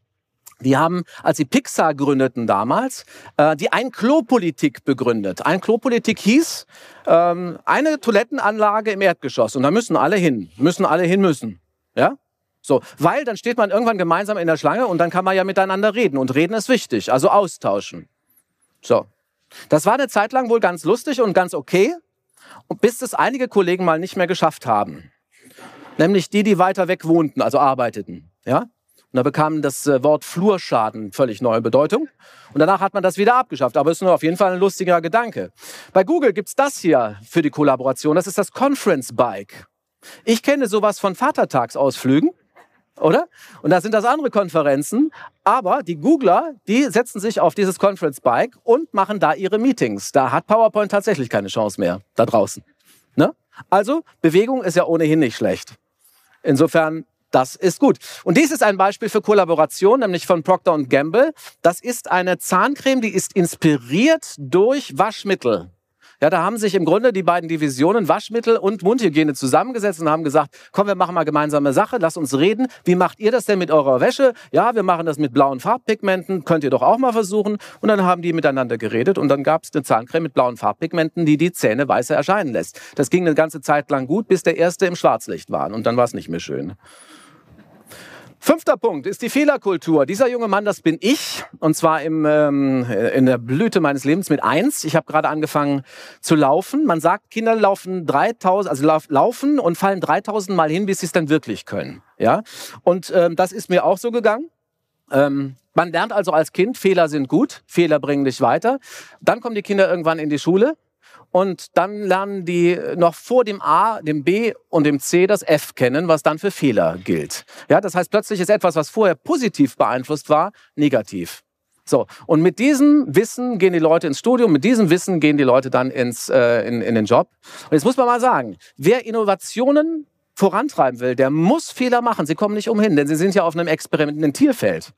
die haben, als sie Pixar gründeten damals, äh, die Ein-Klo-Politik begründet. Ein-Klo-Politik hieß ähm, eine Toilettenanlage im Erdgeschoss und da müssen alle hin, müssen alle hin müssen. Ja? So, weil dann steht man irgendwann gemeinsam in der Schlange und dann kann man ja miteinander reden. Und reden ist wichtig, also austauschen. So. Das war eine Zeit lang wohl ganz lustig und ganz okay, bis es einige Kollegen mal nicht mehr geschafft haben. Nämlich die, die weiter weg wohnten, also arbeiteten. Ja? Und da bekam das äh, Wort Flurschaden völlig neue Bedeutung. Und danach hat man das wieder abgeschafft. Aber es ist nur auf jeden Fall ein lustiger Gedanke. Bei Google gibt's das hier für die Kollaboration. Das ist das Conference Bike. Ich kenne sowas von Vatertagsausflügen oder? Und da sind das andere Konferenzen. Aber die Googler, die setzen sich auf dieses Conference Bike und machen da ihre Meetings. Da hat PowerPoint tatsächlich keine Chance mehr da draußen. Ne? Also Bewegung ist ja ohnehin nicht schlecht. Insofern das ist gut. Und dies ist ein Beispiel für Kollaboration, nämlich von Procter Gamble. Das ist eine Zahncreme, die ist inspiriert durch Waschmittel. Ja, da haben sich im Grunde die beiden Divisionen Waschmittel und Mundhygiene zusammengesetzt und haben gesagt, komm, wir machen mal gemeinsame Sache, lass uns reden. Wie macht ihr das denn mit eurer Wäsche? Ja, wir machen das mit blauen Farbpigmenten, könnt ihr doch auch mal versuchen. Und dann haben die miteinander geredet und dann gab es eine Zahncreme mit blauen Farbpigmenten, die die Zähne weißer erscheinen lässt. Das ging eine ganze Zeit lang gut, bis der erste im Schwarzlicht war und dann war es nicht mehr schön. Fünfter Punkt ist die Fehlerkultur. Dieser junge Mann, das bin ich, und zwar im, ähm, in der Blüte meines Lebens mit eins. Ich habe gerade angefangen zu laufen. Man sagt, Kinder laufen 3000, also laufen und fallen 3000 Mal hin, bis sie es dann wirklich können. Ja, und ähm, das ist mir auch so gegangen. Ähm, man lernt also als Kind, Fehler sind gut, Fehler bringen dich weiter. Dann kommen die Kinder irgendwann in die Schule und dann lernen die noch vor dem A, dem B und dem C das F kennen, was dann für Fehler gilt. Ja, das heißt, plötzlich ist etwas, was vorher positiv beeinflusst war, negativ. So, und mit diesem Wissen gehen die Leute ins Studium, mit diesem Wissen gehen die Leute dann ins, äh, in, in den Job. Und jetzt muss man mal sagen, wer Innovationen vorantreiben will, der muss Fehler machen. Sie kommen nicht umhin, denn sie sind ja auf einem experimentierfeld.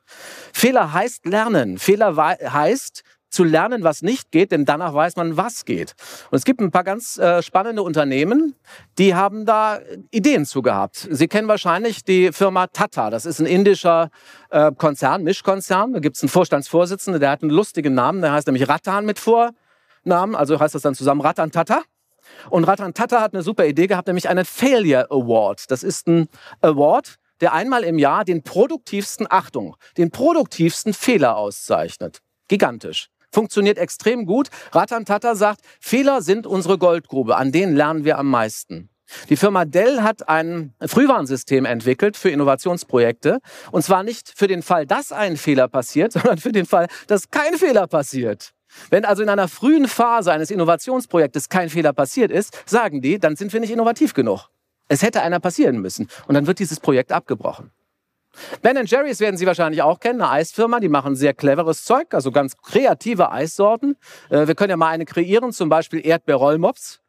Fehler heißt lernen. Fehler heißt, zu lernen, was nicht geht, denn danach weiß man, was geht. Und es gibt ein paar ganz äh, spannende Unternehmen, die haben da Ideen zu gehabt. Sie kennen wahrscheinlich die Firma Tata. Das ist ein indischer äh, Konzern, Mischkonzern. Da gibt es einen Vorstandsvorsitzenden, der hat einen lustigen Namen, der heißt nämlich Ratan mit Vornamen, also heißt das dann zusammen Ratan Tata. Und Ratan Tata hat eine super Idee gehabt, nämlich einen Failure Award. Das ist ein Award, der einmal im Jahr den produktivsten, Achtung, den produktivsten Fehler auszeichnet. Gigantisch funktioniert extrem gut. Ratan Tata sagt, Fehler sind unsere Goldgrube, an denen lernen wir am meisten. Die Firma Dell hat ein Frühwarnsystem entwickelt für Innovationsprojekte. Und zwar nicht für den Fall, dass ein Fehler passiert, *laughs* sondern für den Fall, dass kein Fehler passiert. Wenn also in einer frühen Phase eines Innovationsprojektes kein Fehler passiert ist, sagen die, dann sind wir nicht innovativ genug. Es hätte einer passieren müssen. Und dann wird dieses Projekt abgebrochen. Ben Jerry's werden Sie wahrscheinlich auch kennen, eine Eisfirma, die machen sehr cleveres Zeug, also ganz kreative Eissorten. Äh, wir können ja mal eine kreieren, zum Beispiel Erdbeerrollmops.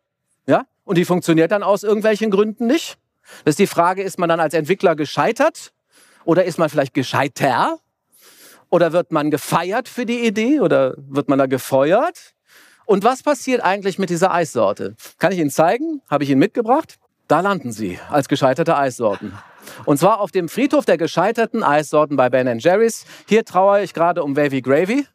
Ja? Und die funktioniert dann aus irgendwelchen Gründen nicht. Das ist die Frage, ist man dann als Entwickler gescheitert? Oder ist man vielleicht gescheiter? Oder wird man gefeiert für die Idee? Oder wird man da gefeuert? Und was passiert eigentlich mit dieser Eissorte? Kann ich Ihnen zeigen? Habe ich Ihnen mitgebracht? Da landen sie als gescheiterte Eissorten. Und zwar auf dem Friedhof der gescheiterten Eissorten bei Ben Jerry's. Hier trauere ich gerade um Wavy Gravy.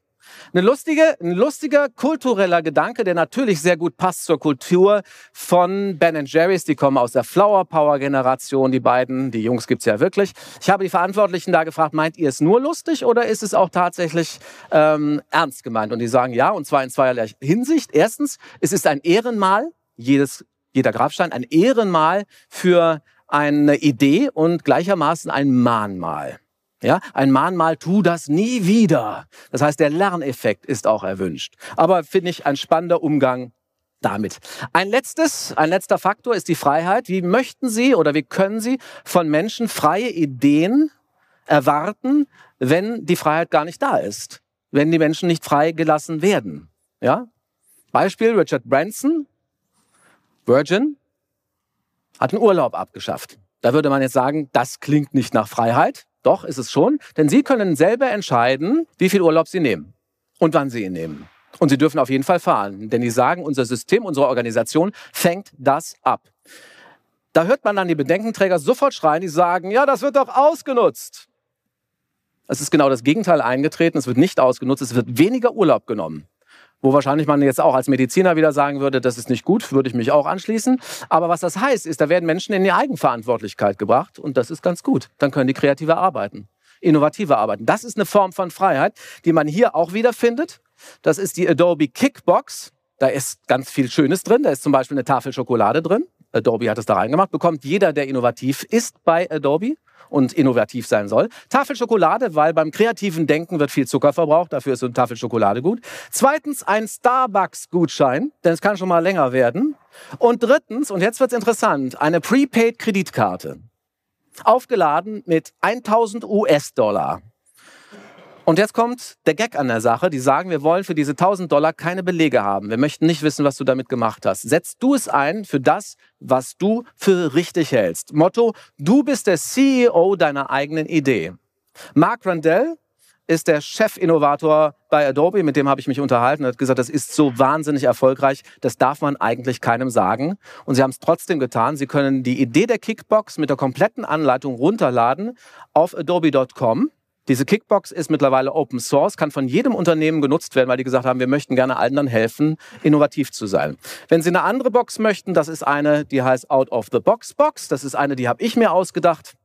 Eine lustige, ein lustiger kultureller Gedanke, der natürlich sehr gut passt zur Kultur von Ben Jerry's. Die kommen aus der Flower Power Generation, die beiden. Die Jungs gibt's ja wirklich. Ich habe die Verantwortlichen da gefragt, meint ihr es nur lustig oder ist es auch tatsächlich ähm, ernst gemeint? Und die sagen ja, und zwar in zweierlei Hinsicht. Erstens, es ist ein Ehrenmal, jedes, jeder Grabstein, ein Ehrenmal für eine Idee und gleichermaßen ein Mahnmal. Ja, ein Mahnmal, tu das nie wieder. Das heißt, der Lerneffekt ist auch erwünscht. Aber finde ich ein spannender Umgang damit. Ein letztes, ein letzter Faktor ist die Freiheit. Wie möchten Sie oder wie können Sie von Menschen freie Ideen erwarten, wenn die Freiheit gar nicht da ist? Wenn die Menschen nicht freigelassen werden? Ja? Beispiel Richard Branson, Virgin, hat einen Urlaub abgeschafft. Da würde man jetzt sagen, das klingt nicht nach Freiheit. Doch, ist es schon. Denn Sie können selber entscheiden, wie viel Urlaub Sie nehmen und wann Sie ihn nehmen. Und Sie dürfen auf jeden Fall fahren. Denn die sagen, unser System, unsere Organisation fängt das ab. Da hört man dann die Bedenkenträger sofort schreien, die sagen, ja, das wird doch ausgenutzt. Es ist genau das Gegenteil eingetreten. Es wird nicht ausgenutzt. Es wird weniger Urlaub genommen. Wo wahrscheinlich man jetzt auch als Mediziner wieder sagen würde, das ist nicht gut, würde ich mich auch anschließen. Aber was das heißt, ist, da werden Menschen in die Eigenverantwortlichkeit gebracht und das ist ganz gut. Dann können die kreativer arbeiten, innovativer arbeiten. Das ist eine Form von Freiheit, die man hier auch wiederfindet. Das ist die Adobe Kickbox. Da ist ganz viel Schönes drin. Da ist zum Beispiel eine Tafel Schokolade drin. Adobe hat es da reingemacht. Bekommt jeder, der innovativ ist bei Adobe und innovativ sein soll. Tafel Schokolade, weil beim kreativen Denken wird viel Zucker verbraucht, dafür ist so eine Tafel Schokolade gut. Zweitens ein Starbucks-Gutschein, denn es kann schon mal länger werden. Und drittens, und jetzt wird's interessant, eine Prepaid-Kreditkarte. Aufgeladen mit 1000 US-Dollar. Und jetzt kommt der Gag an der Sache. Die sagen, wir wollen für diese 1000 Dollar keine Belege haben. Wir möchten nicht wissen, was du damit gemacht hast. Setzt du es ein für das, was du für richtig hältst. Motto, du bist der CEO deiner eigenen Idee. Mark Randell ist der Chefinnovator bei Adobe, mit dem habe ich mich unterhalten, und hat gesagt, das ist so wahnsinnig erfolgreich, das darf man eigentlich keinem sagen. Und sie haben es trotzdem getan. Sie können die Idee der Kickbox mit der kompletten Anleitung runterladen auf adobe.com. Diese Kickbox ist mittlerweile Open Source, kann von jedem Unternehmen genutzt werden, weil die gesagt haben, wir möchten gerne anderen helfen, innovativ zu sein. Wenn Sie eine andere Box möchten, das ist eine, die heißt Out of the Box Box. Das ist eine, die habe ich mir ausgedacht.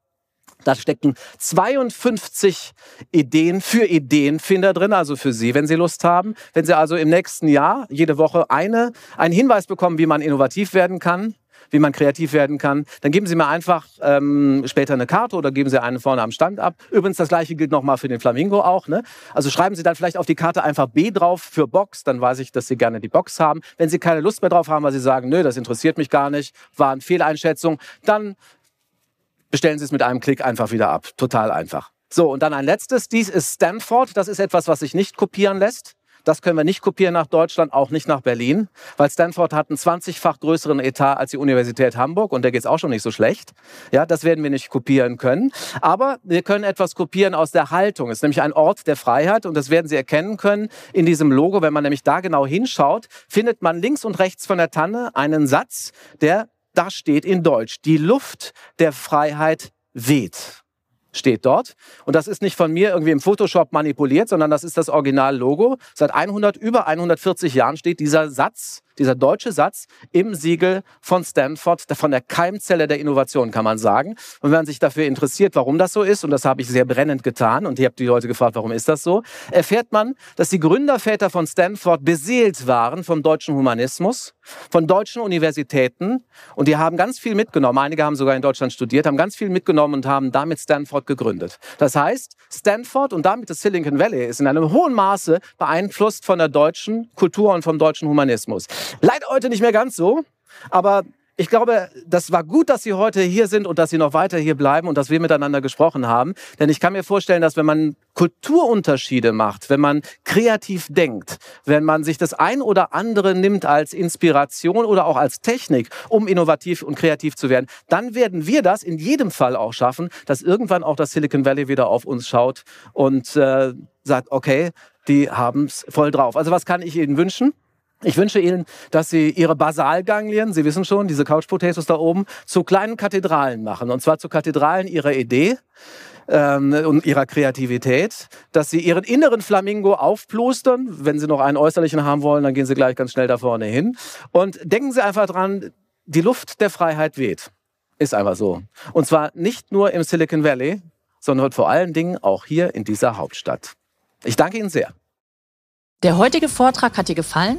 Da stecken 52 Ideen für Ideenfinder drin, also für Sie, wenn Sie Lust haben. Wenn Sie also im nächsten Jahr jede Woche eine, einen Hinweis bekommen, wie man innovativ werden kann, wie man kreativ werden kann, dann geben Sie mir einfach ähm, später eine Karte oder geben Sie eine vorne am Stand ab. Übrigens, das gleiche gilt nochmal für den Flamingo auch. Ne? Also schreiben Sie dann vielleicht auf die Karte einfach B drauf für Box, dann weiß ich, dass Sie gerne die Box haben. Wenn Sie keine Lust mehr drauf haben, weil Sie sagen, nö, das interessiert mich gar nicht, war eine Fehleinschätzung, dann bestellen Sie es mit einem Klick einfach wieder ab. Total einfach. So, und dann ein letztes. Dies ist Stanford. Das ist etwas, was sich nicht kopieren lässt. Das können wir nicht kopieren nach Deutschland, auch nicht nach Berlin, weil Stanford hat einen 20-fach größeren Etat als die Universität Hamburg und der geht es auch schon nicht so schlecht. Ja, das werden wir nicht kopieren können. Aber wir können etwas kopieren aus der Haltung. Es ist nämlich ein Ort der Freiheit und das werden Sie erkennen können in diesem Logo. Wenn man nämlich da genau hinschaut, findet man links und rechts von der Tanne einen Satz, der da steht in Deutsch. Die Luft der Freiheit weht steht dort. Und das ist nicht von mir irgendwie im Photoshop manipuliert, sondern das ist das Original-Logo. Seit 100, über 140 Jahren steht dieser Satz dieser deutsche Satz im Siegel von Stanford, von der Keimzelle der Innovation, kann man sagen. Und wenn man sich dafür interessiert, warum das so ist, und das habe ich sehr brennend getan, und ich habe die Leute gefragt, warum ist das so, erfährt man, dass die Gründerväter von Stanford beseelt waren vom deutschen Humanismus, von deutschen Universitäten, und die haben ganz viel mitgenommen. Einige haben sogar in Deutschland studiert, haben ganz viel mitgenommen und haben damit Stanford gegründet. Das heißt, Stanford und damit das Silicon Valley ist in einem hohen Maße beeinflusst von der deutschen Kultur und vom deutschen Humanismus. Leider heute nicht mehr ganz so, aber ich glaube, das war gut, dass Sie heute hier sind und dass Sie noch weiter hier bleiben und dass wir miteinander gesprochen haben. Denn ich kann mir vorstellen, dass wenn man Kulturunterschiede macht, wenn man kreativ denkt, wenn man sich das ein oder andere nimmt als Inspiration oder auch als Technik, um innovativ und kreativ zu werden, dann werden wir das in jedem Fall auch schaffen, dass irgendwann auch das Silicon Valley wieder auf uns schaut und äh, sagt, okay, die haben es voll drauf. Also was kann ich Ihnen wünschen? Ich wünsche Ihnen, dass Sie Ihre Basalganglien, Sie wissen schon, diese Couch da oben, zu kleinen Kathedralen machen. Und zwar zu Kathedralen Ihrer Idee ähm, und Ihrer Kreativität. Dass Sie Ihren inneren Flamingo aufplustern. Wenn Sie noch einen äußerlichen haben wollen, dann gehen Sie gleich ganz schnell da vorne hin. Und denken Sie einfach dran, die Luft der Freiheit weht. Ist einfach so. Und zwar nicht nur im Silicon Valley, sondern vor allen Dingen auch hier in dieser Hauptstadt. Ich danke Ihnen sehr. Der heutige Vortrag hat dir gefallen?